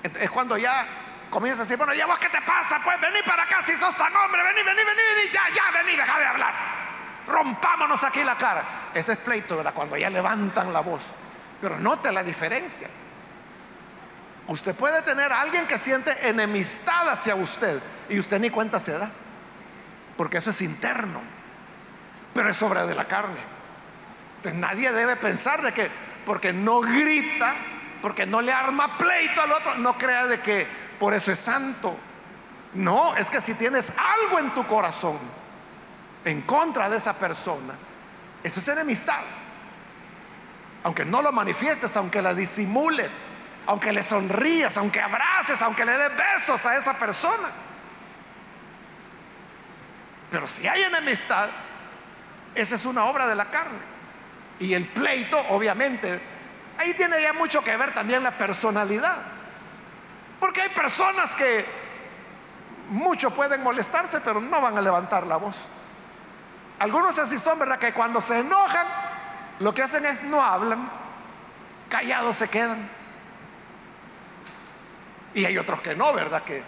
Es cuando ya comienza a decir, bueno, ya vos qué te pasa, pues vení para acá si sos tan hombre, vení, vení, vení, vení, ya, ya, vení, deja de hablar. Rompámonos aquí la cara. Ese es pleito, ¿verdad? Cuando ya levantan la voz. Pero note la diferencia. Usted puede tener a alguien que siente enemistad hacia usted y usted ni cuenta se da porque eso es interno, pero es obra de la carne. Entonces nadie debe pensar de que porque no grita, porque no le arma pleito al otro, no crea de que por eso es santo. No, es que si tienes algo en tu corazón en contra de esa persona, eso es enemistad. Aunque no lo manifiestes, aunque la disimules, aunque le sonrías, aunque abraces, aunque le des besos a esa persona. Pero si hay enemistad, esa es una obra de la carne. Y el pleito, obviamente, ahí tiene ya mucho que ver también la personalidad. Porque hay personas que mucho pueden molestarse, pero no van a levantar la voz. Algunos así son, ¿verdad? Que cuando se enojan, lo que hacen es no hablan, callados se quedan. Y hay otros que no, ¿verdad? Que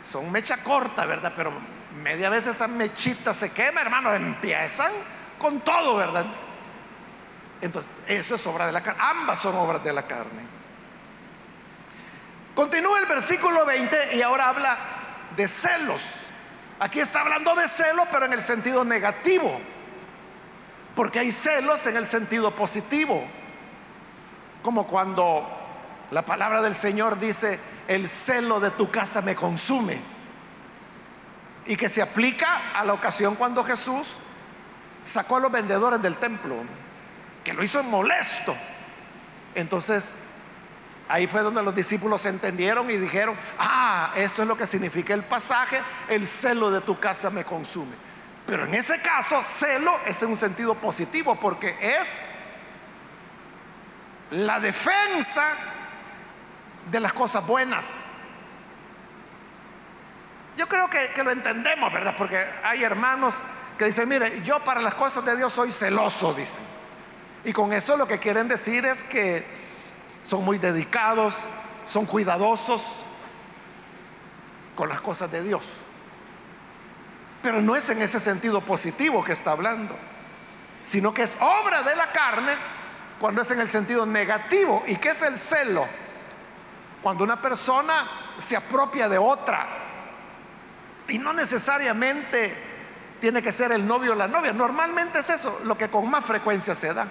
son mecha corta, ¿verdad? Pero media vez esa mechita se quema, hermano, empiezan con todo, ¿verdad? Entonces, eso es obra de la carne. Ambas son obras de la carne. Continúa el versículo 20 y ahora habla de celos. Aquí está hablando de celo, pero en el sentido negativo. Porque hay celos en el sentido positivo. Como cuando la palabra del Señor dice, el celo de tu casa me consume. Y que se aplica a la ocasión cuando Jesús sacó a los vendedores del templo, que lo hizo molesto. Entonces, ahí fue donde los discípulos entendieron y dijeron, ah, esto es lo que significa el pasaje, el celo de tu casa me consume. Pero en ese caso, celo es en un sentido positivo porque es la defensa de las cosas buenas. Yo creo que, que, lo entendemos, ¿verdad? Porque hay hermanos que dicen, mire, yo para las cosas de Dios soy celoso, dicen. Y con eso lo que quieren decir es que son muy dedicados, son cuidadosos con las cosas de Dios. Pero no es en ese sentido positivo que está hablando, sino que es obra de la carne cuando es en el sentido negativo. ¿Y qué es el celo? Cuando una persona se apropia de otra. Y no necesariamente tiene que ser el novio o la novia. Normalmente es eso, lo que con más frecuencia se da.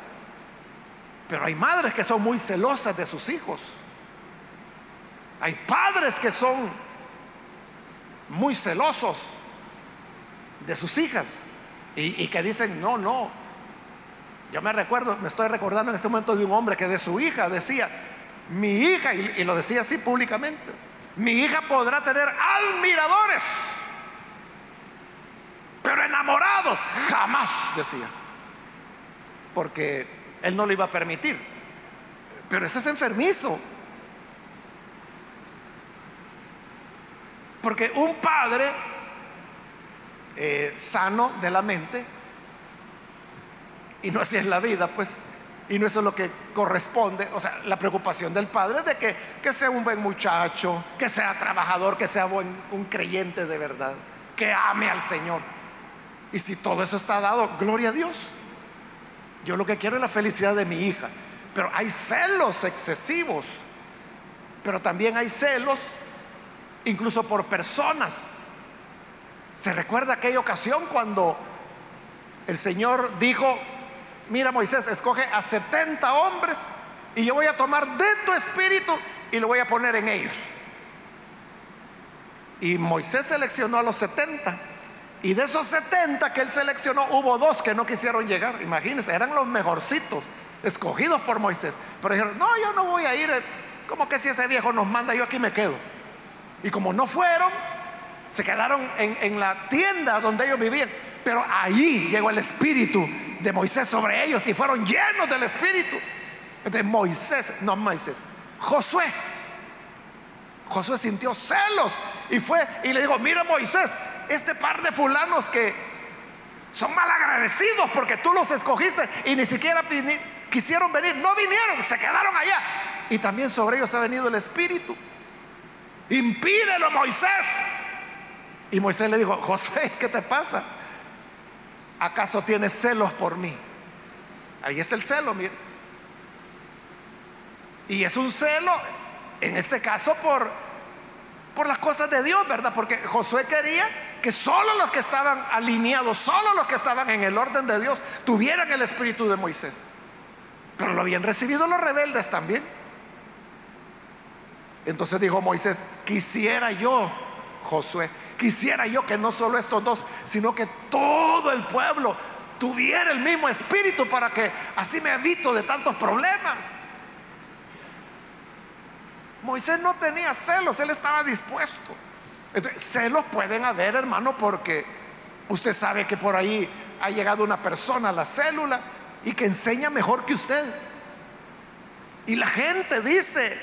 Pero hay madres que son muy celosas de sus hijos. Hay padres que son muy celosos de sus hijas y, que dicen, no, no. Yo me recuerdo, me estoy recordando en este momento de un hombre que de su hija decía, mi hija, y lo decía así públicamente, mi hija podrá tener admiradores, pero enamorados jamás, decía. Porque él no lo iba a permitir. Pero ese es enfermizo. Porque un padre eh, sano de la mente, y no así es la vida, pues, y no eso es lo que corresponde, o sea, la preocupación del padre es de que, que sea un buen muchacho, que sea trabajador, que sea un creyente de verdad, que ame al Señor. Y si todo eso está dado, gloria a Dios. Yo lo que quiero es la felicidad de mi hija. Pero hay celos excesivos. Pero también hay celos incluso por personas. Se recuerda aquella ocasión cuando el Señor dijo, mira Moisés, escoge a 70 hombres y yo voy a tomar de tu espíritu y lo voy a poner en ellos. Y Moisés seleccionó a los 70. Y de esos 70 que él seleccionó, hubo dos que no quisieron llegar. Imagínense, eran los mejorcitos, escogidos por Moisés. Pero dijeron, no, yo no voy a ir. Como que si ese viejo nos manda, yo aquí me quedo. Y como no fueron, se quedaron en, en la tienda donde ellos vivían. Pero ahí llegó el espíritu de Moisés sobre ellos y fueron llenos del espíritu. De Moisés, no Moisés, Josué. Josué sintió celos y fue y le dijo, mira Moisés, este par de fulanos que son mal agradecidos porque tú los escogiste y ni siquiera quisieron venir, no vinieron, se quedaron allá. Y también sobre ellos ha venido el Espíritu. Impídelo, Moisés. Y Moisés le dijo, José, ¿qué te pasa? ¿Acaso tienes celos por mí? Ahí está el celo, mire. Y es un celo, en este caso, por por las cosas de Dios, ¿verdad? Porque Josué quería que solo los que estaban alineados, solo los que estaban en el orden de Dios, tuvieran el espíritu de Moisés. Pero lo habían recibido los rebeldes también. Entonces dijo Moisés, quisiera yo, Josué, quisiera yo que no solo estos dos, sino que todo el pueblo tuviera el mismo espíritu para que así me evito de tantos problemas. Moisés no tenía celos, él estaba dispuesto. Celos pueden haber, hermano, porque usted sabe que por ahí ha llegado una persona a la célula y que enseña mejor que usted. Y la gente dice,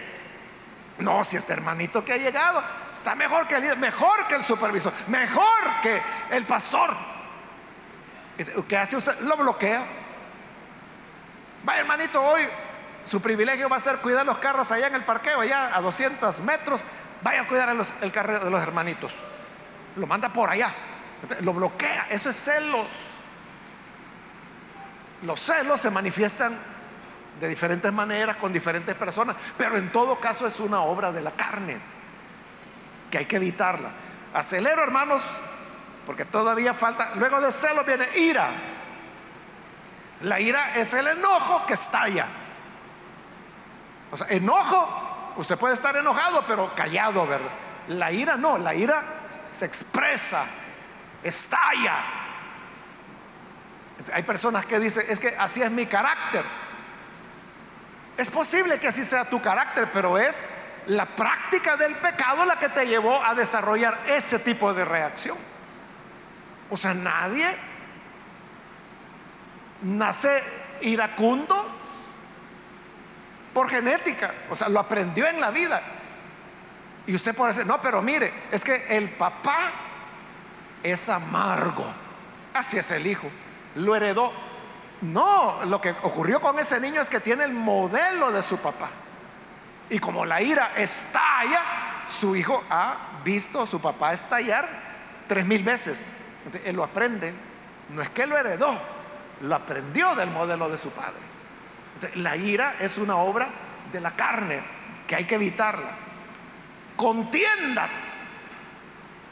no, si este hermanito que ha llegado está mejor que el líder, mejor que el supervisor, mejor que el pastor. ¿Qué hace usted? Lo bloquea. Vaya hermanito, hoy su privilegio va a ser cuidar los carros allá en el parqueo, allá a 200 metros. Vaya a cuidar el carro de los hermanitos. Lo manda por allá. Lo bloquea. Eso es celos. Los celos se manifiestan de diferentes maneras con diferentes personas, pero en todo caso es una obra de la carne que hay que evitarla. Acelero, hermanos, porque todavía falta. Luego de celos viene ira. La ira es el enojo que estalla. O sea, enojo, usted puede estar enojado, pero callado, ¿verdad? La ira no, la ira se expresa, estalla. Hay personas que dicen, es que así es mi carácter. Es posible que así sea tu carácter, pero es la práctica del pecado la que te llevó a desarrollar ese tipo de reacción. O sea, nadie nace iracundo por genética, o sea, lo aprendió en la vida. Y usted puede decir, no, pero mire, es que el papá es amargo. Así es el hijo. Lo heredó. No, lo que ocurrió con ese niño es que tiene el modelo de su papá. Y como la ira estalla, su hijo ha visto a su papá estallar tres mil veces. él lo aprende. No es que lo heredó, lo aprendió del modelo de su padre. La ira es una obra de la carne que hay que evitarla. Contiendas.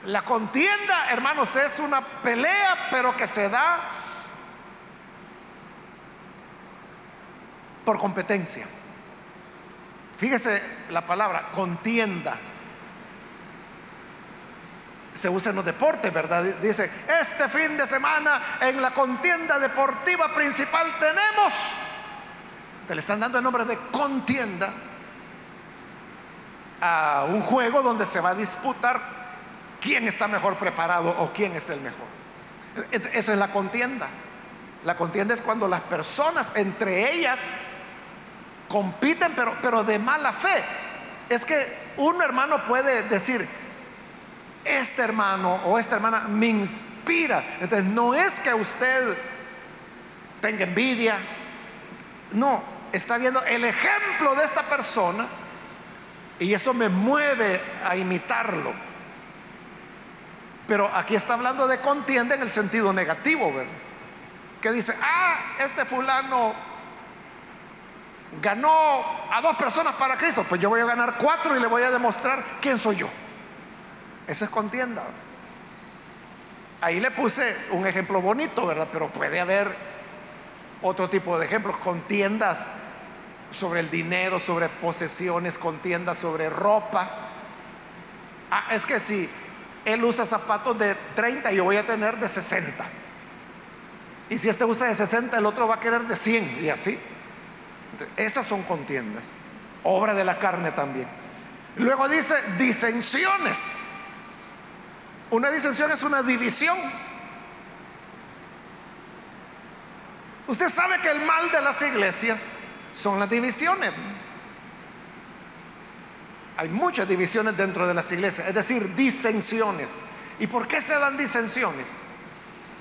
La contienda, hermanos, es una pelea, pero que se da por competencia. Fíjese la palabra contienda. Se usa en los deportes, ¿verdad? Dice, este fin de semana en la contienda deportiva principal tenemos, te le están dando el nombre de contienda a un juego donde se va a disputar quién está mejor preparado o quién es el mejor. Eso es la contienda. La contienda es cuando las personas entre ellas compiten, pero, pero de mala fe. Es que un hermano puede decir, este hermano o esta hermana me inspira. Entonces, no es que usted tenga envidia, no, está viendo el ejemplo de esta persona y eso me mueve a imitarlo. Pero aquí está hablando de contienda en el sentido negativo, ¿verdad? Que dice, ah, este fulano ganó a dos personas para Cristo, pues yo voy a ganar cuatro y le voy a demostrar quién soy yo. Esa es contienda. Ahí le puse un ejemplo bonito, ¿verdad? Pero puede haber otro tipo de ejemplos, contiendas sobre el dinero, sobre posesiones, contiendas sobre ropa. Ah, es que si él usa zapatos de 30, yo voy a tener de 60. Y si este usa de 60, el otro va a querer de 100 y así. Esas son contiendas, obra de la carne también. Luego dice disensiones. Una disensión es una división. Usted sabe que el mal de las iglesias son las divisiones. Hay muchas divisiones dentro de las iglesias, es decir, disensiones. ¿Y por qué se dan disensiones?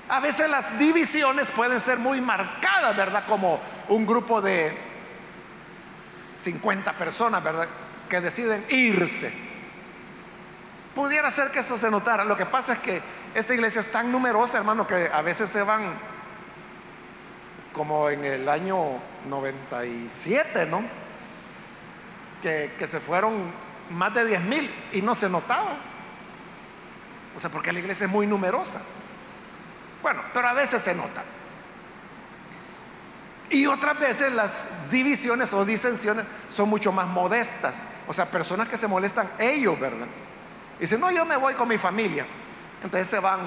A veces las divisiones pueden ser muy marcadas, ¿verdad? Como un grupo de 50 personas, ¿verdad? Que deciden irse. Pudiera ser que eso se notara. Lo que pasa es que esta iglesia es tan numerosa, hermano, que a veces se van como en el año 97, ¿no? Que, que se fueron más de 10 mil y no se notaba. O sea, porque la iglesia es muy numerosa. Bueno, pero a veces se nota. Y otras veces las divisiones o disensiones son mucho más modestas. O sea, personas que se molestan ellos, ¿verdad? Dicen, no, yo me voy con mi familia. Entonces se van,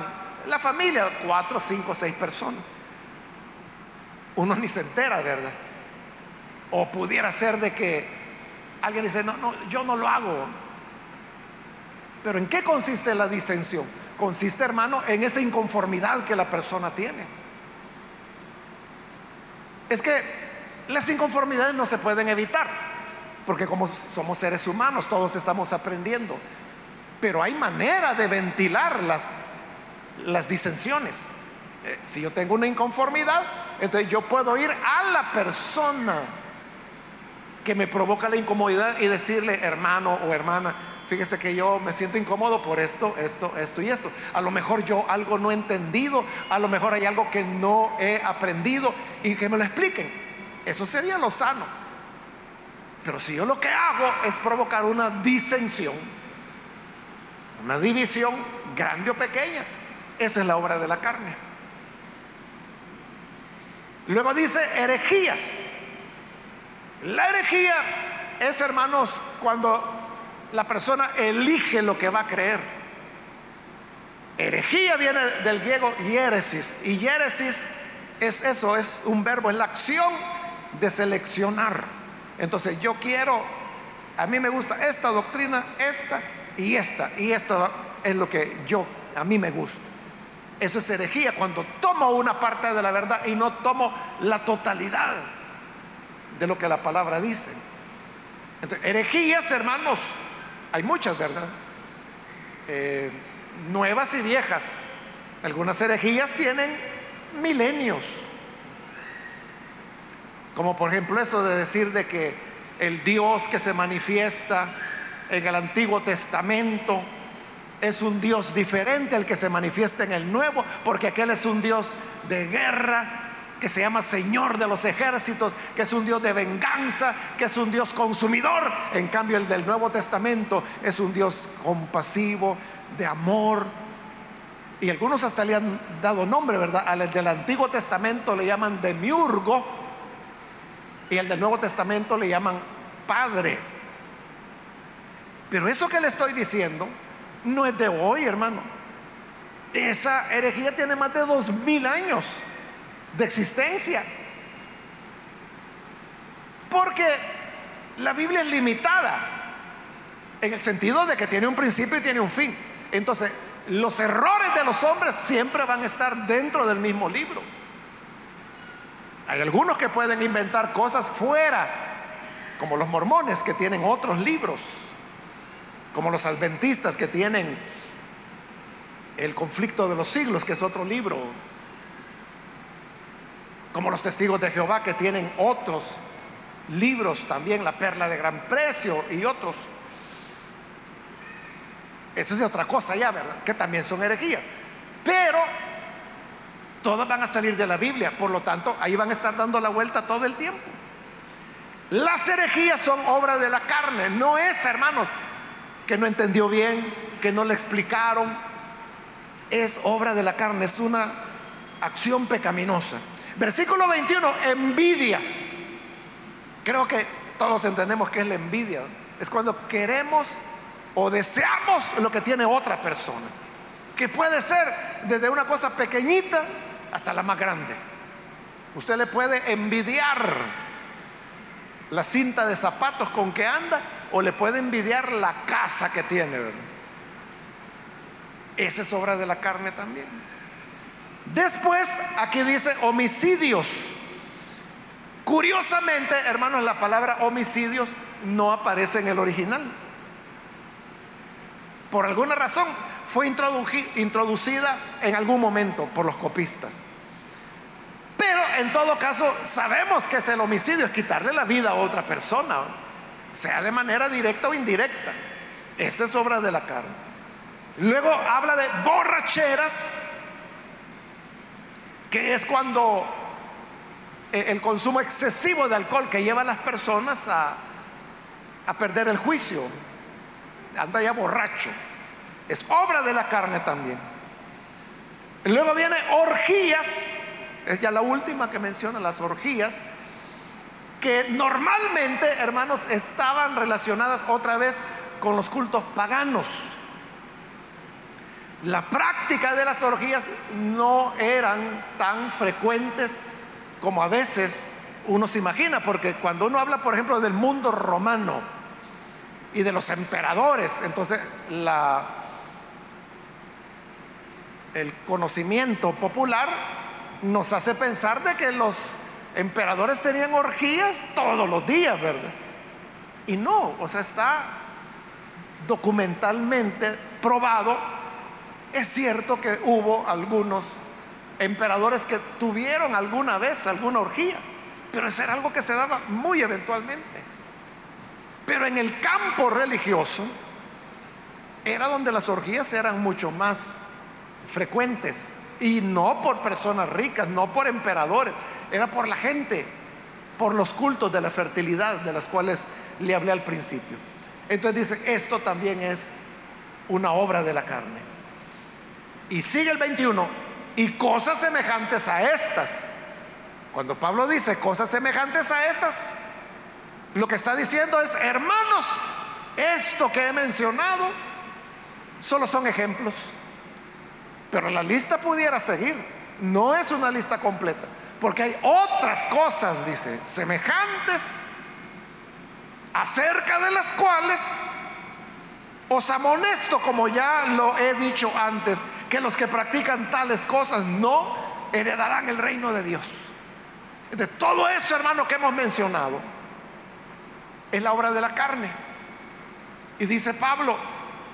la familia, cuatro, cinco, seis personas. Uno ni se entera, ¿verdad? O pudiera ser de que alguien dice, no, no, yo no lo hago. Pero ¿en qué consiste la disensión? Consiste, hermano, en esa inconformidad que la persona tiene. Es que las inconformidades no se pueden evitar, porque como somos seres humanos, todos estamos aprendiendo. Pero hay manera de ventilar las, las disensiones. Eh, si yo tengo una inconformidad, entonces yo puedo ir a la persona que me provoca la incomodidad y decirle, hermano o hermana, fíjese que yo me siento incómodo por esto, esto, esto y esto. A lo mejor yo algo no he entendido, a lo mejor hay algo que no he aprendido y que me lo expliquen. Eso sería lo sano. Pero si yo lo que hago es provocar una disensión, una división grande o pequeña, esa es la obra de la carne. Luego dice herejías. La herejía es, hermanos, cuando la persona elige lo que va a creer. Herejía viene del griego hieresis y hieresis es eso, es un verbo, es la acción de seleccionar. Entonces yo quiero, a mí me gusta esta doctrina, esta y esta, y esto es lo que yo, a mí me gusta. Eso es herejía, cuando tomo una parte de la verdad y no tomo la totalidad de lo que la palabra dice. Entonces, herejías, hermanos, hay muchas, ¿verdad? Eh, nuevas y viejas. Algunas herejías tienen milenios. Como por ejemplo eso de decir de que el Dios que se manifiesta en el Antiguo Testamento es un Dios diferente al que se manifiesta en el Nuevo, porque aquel es un Dios de guerra, que se llama Señor de los ejércitos, que es un Dios de venganza, que es un Dios consumidor. En cambio, el del Nuevo Testamento es un Dios compasivo, de amor. Y algunos hasta le han dado nombre, ¿verdad? Al del Antiguo Testamento le llaman demiurgo y el del Nuevo Testamento le llaman Padre. Pero eso que le estoy diciendo no es de hoy, hermano. Esa herejía tiene más de dos mil años de existencia. Porque la Biblia es limitada en el sentido de que tiene un principio y tiene un fin. Entonces, los errores de los hombres siempre van a estar dentro del mismo libro. Hay algunos que pueden inventar cosas fuera, como los mormones que tienen otros libros, como los adventistas que tienen el conflicto de los siglos, que es otro libro, como los testigos de Jehová que tienen otros libros también, la perla de gran precio y otros. Eso es otra cosa ya, ¿verdad? Que también son herejías. Pero todas van a salir de la Biblia, por lo tanto, ahí van a estar dando la vuelta todo el tiempo. Las herejías son obra de la carne, no es, hermanos, que no entendió bien, que no le explicaron. Es obra de la carne, es una acción pecaminosa. Versículo 21, envidias. Creo que todos entendemos que es la envidia. Es cuando queremos o deseamos lo que tiene otra persona. Que puede ser desde una cosa pequeñita hasta la más grande. Usted le puede envidiar la cinta de zapatos con que anda o le puede envidiar la casa que tiene. Esa es obra de la carne también. Después, aquí dice homicidios. Curiosamente, hermanos, la palabra homicidios no aparece en el original. Por alguna razón fue introducida en algún momento por los copistas. Pero en todo caso sabemos que es el homicidio, es quitarle la vida a otra persona, sea de manera directa o indirecta. Esa es obra de la carne. Luego habla de borracheras, que es cuando eh, el consumo excesivo de alcohol que lleva a las personas a, a perder el juicio, anda ya borracho, es obra de la carne también. Luego viene orgías, es ya la última que menciona, las orgías, que normalmente, hermanos, estaban relacionadas otra vez con los cultos paganos. La práctica de las orgías no eran tan frecuentes como a veces uno se imagina, porque cuando uno habla, por ejemplo, del mundo romano y de los emperadores, entonces el conocimiento popular nos hace pensar de que los emperadores tenían orgías todos los días, ¿verdad? Y no, o sea, está documentalmente probado es cierto que hubo algunos emperadores que tuvieron alguna vez alguna orgía, pero eso era algo que se daba muy eventualmente. Pero en el campo religioso era donde las orgías eran mucho más frecuentes y no por personas ricas, no por emperadores, era por la gente, por los cultos de la fertilidad de las cuales le hablé al principio. Entonces dice, esto también es una obra de la carne. Y sigue el 21, y cosas semejantes a estas. Cuando Pablo dice cosas semejantes a estas, lo que está diciendo es, hermanos, esto que he mencionado solo son ejemplos. Pero la lista pudiera seguir. No es una lista completa. Porque hay otras cosas, dice, semejantes, acerca de las cuales os amonesto, como ya lo he dicho antes, que los que practican tales cosas no heredarán el reino de Dios. De todo eso, hermano, que hemos mencionado, es la obra de la carne. Y dice Pablo,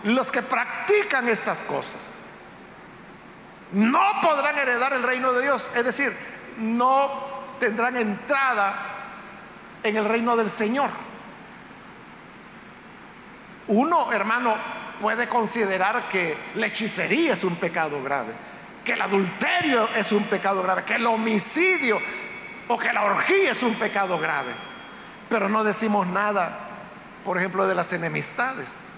los que practican estas cosas no podrán heredar el reino de Dios. Es decir, no tendrán entrada en el reino del Señor. Uno, hermano, puede considerar que la hechicería es un pecado grave, que el adulterio es un pecado grave, que el homicidio o que la orgía es un pecado grave. Pero no decimos nada, por ejemplo, de las enemistades.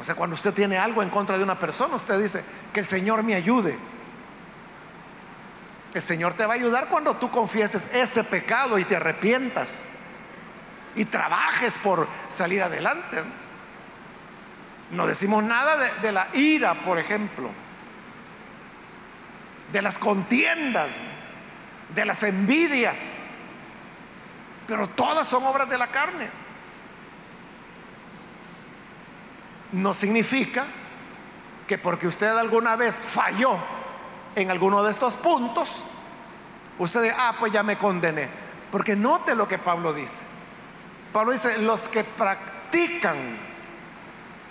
O sea, cuando usted tiene algo en contra de una persona, usted dice, que el Señor me ayude. El Señor te va a ayudar cuando tú confieses ese pecado y te arrepientas y trabajes por salir adelante. No decimos nada de, de la ira, por ejemplo, de las contiendas, de las envidias, pero todas son obras de la carne. No significa que porque usted alguna vez falló en alguno de estos puntos, usted dice, ah, pues ya me condené. Porque note lo que Pablo dice. Pablo dice, los que practican.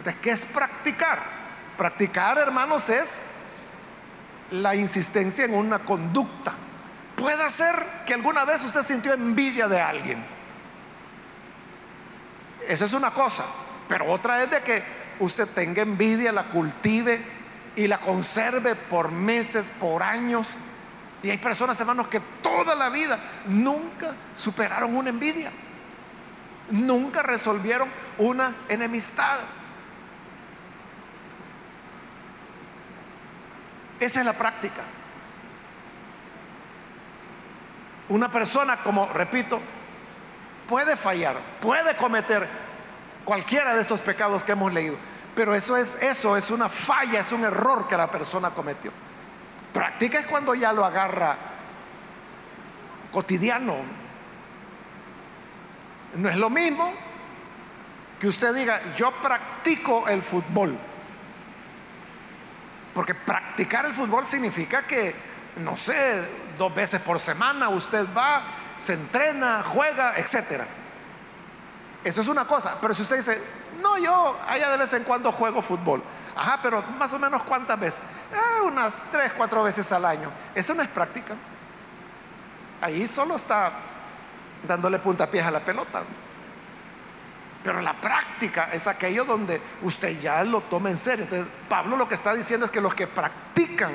¿De qué es practicar? Practicar, hermanos, es la insistencia en una conducta. Puede ser que alguna vez usted sintió envidia de alguien. Eso es una cosa. Pero otra es de que usted tenga envidia, la cultive y la conserve por meses, por años. Y hay personas, hermanos, que toda la vida nunca superaron una envidia. Nunca resolvieron una enemistad. Esa es la práctica. Una persona, como repito, puede fallar, puede cometer cualquiera de estos pecados que hemos leído, pero eso es eso es una falla, es un error que la persona cometió. Práctica es cuando ya lo agarra cotidiano. No es lo mismo que usted diga, yo practico el fútbol. Porque practicar el fútbol significa que, no sé, dos veces por semana usted va, se entrena, juega, etcétera. Eso es una cosa. Pero si usted dice, no, yo allá de vez en cuando juego fútbol. Ajá, pero más o menos cuántas veces? Ah, unas tres, cuatro veces al año. Eso no es práctica. Ahí solo está dándole puntapiés a la pelota. Pero la práctica es aquello donde usted ya lo toma en serio. Entonces, Pablo lo que está diciendo es que los que practican,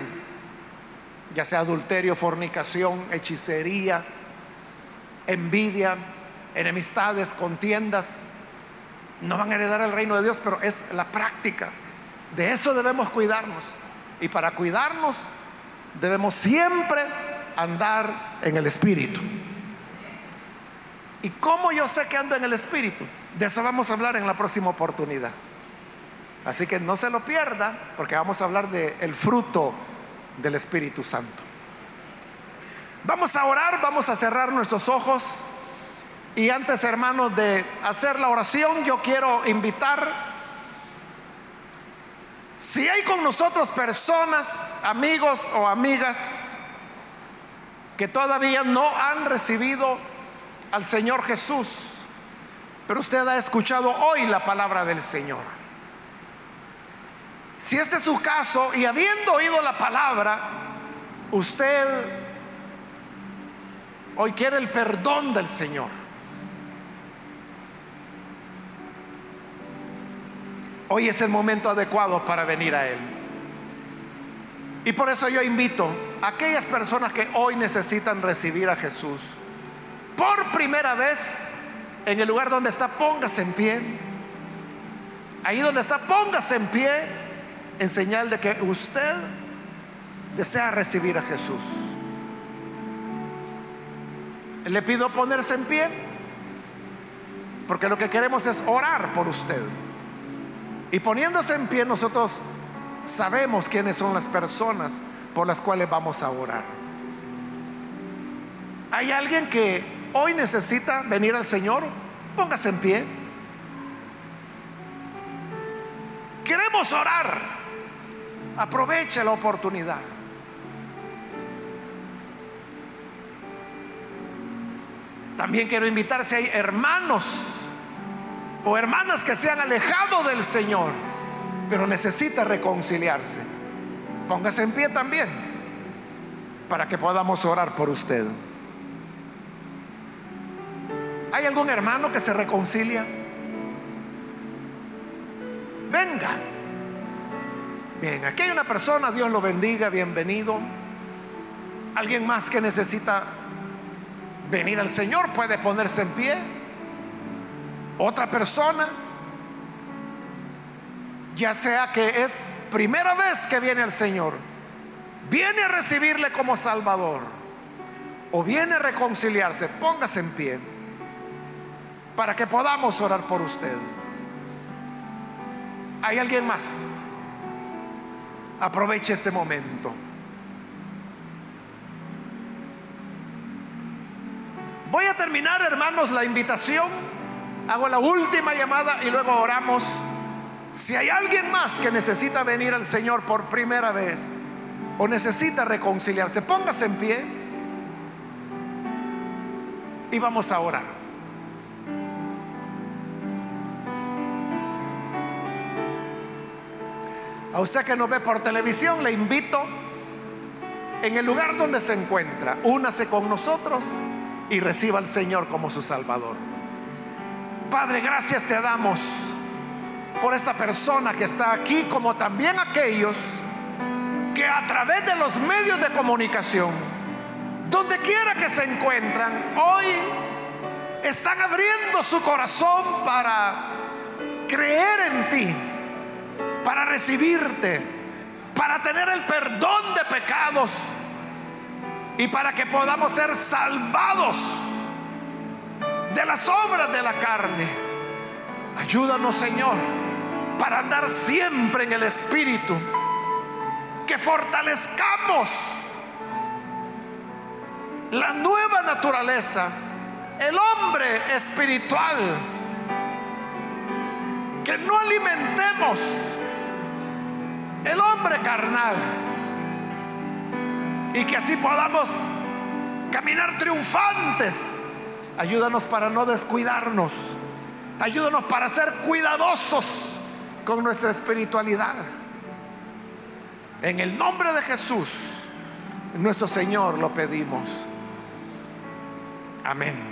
ya sea adulterio, fornicación, hechicería, envidia, enemistades, contiendas, no van a heredar el reino de Dios, pero es la práctica. De eso debemos cuidarnos. Y para cuidarnos debemos siempre andar en el Espíritu. ¿Y cómo yo sé que ando en el Espíritu? De eso vamos a hablar en la próxima oportunidad. Así que no se lo pierda, porque vamos a hablar del el fruto del Espíritu Santo. Vamos a orar, vamos a cerrar nuestros ojos. Y antes, hermanos, de hacer la oración, yo quiero invitar, si hay con nosotros personas, amigos o amigas, que todavía no han recibido al Señor Jesús, pero usted ha escuchado hoy la palabra del Señor. Si este es su caso y habiendo oído la palabra, usted hoy quiere el perdón del Señor. Hoy es el momento adecuado para venir a Él. Y por eso yo invito a aquellas personas que hoy necesitan recibir a Jesús por primera vez en el lugar donde está, póngase en pie. Ahí donde está, póngase en pie en señal de que usted desea recibir a Jesús. Le pido ponerse en pie, porque lo que queremos es orar por usted. Y poniéndose en pie, nosotros sabemos quiénes son las personas por las cuales vamos a orar. ¿Hay alguien que hoy necesita venir al Señor, póngase en pie. Queremos orar. Aproveche la oportunidad. También quiero invitar si hay hermanos o hermanas que se han alejado del Señor, pero necesita reconciliarse. Póngase en pie también para que podamos orar por usted. ¿Hay algún hermano que se reconcilia? Venga. Bien, aquí hay una persona, Dios lo bendiga, bienvenido. Alguien más que necesita venir al Señor puede ponerse en pie. Otra persona, ya sea que es primera vez que viene al Señor, viene a recibirle como Salvador o viene a reconciliarse, póngase en pie para que podamos orar por usted. ¿Hay alguien más? Aproveche este momento. Voy a terminar, hermanos, la invitación. Hago la última llamada y luego oramos. Si hay alguien más que necesita venir al Señor por primera vez o necesita reconciliarse, póngase en pie y vamos a orar. A usted que nos ve por televisión, le invito en el lugar donde se encuentra, únase con nosotros y reciba al Señor como su Salvador. Padre, gracias te damos por esta persona que está aquí, como también aquellos que a través de los medios de comunicación, donde quiera que se encuentran, hoy están abriendo su corazón para creer en ti para recibirte, para tener el perdón de pecados y para que podamos ser salvados de las obras de la carne. Ayúdanos, Señor, para andar siempre en el Espíritu, que fortalezcamos la nueva naturaleza, el hombre espiritual, que no alimentemos el hombre carnal. Y que así podamos caminar triunfantes. Ayúdanos para no descuidarnos. Ayúdanos para ser cuidadosos con nuestra espiritualidad. En el nombre de Jesús, nuestro Señor, lo pedimos. Amén.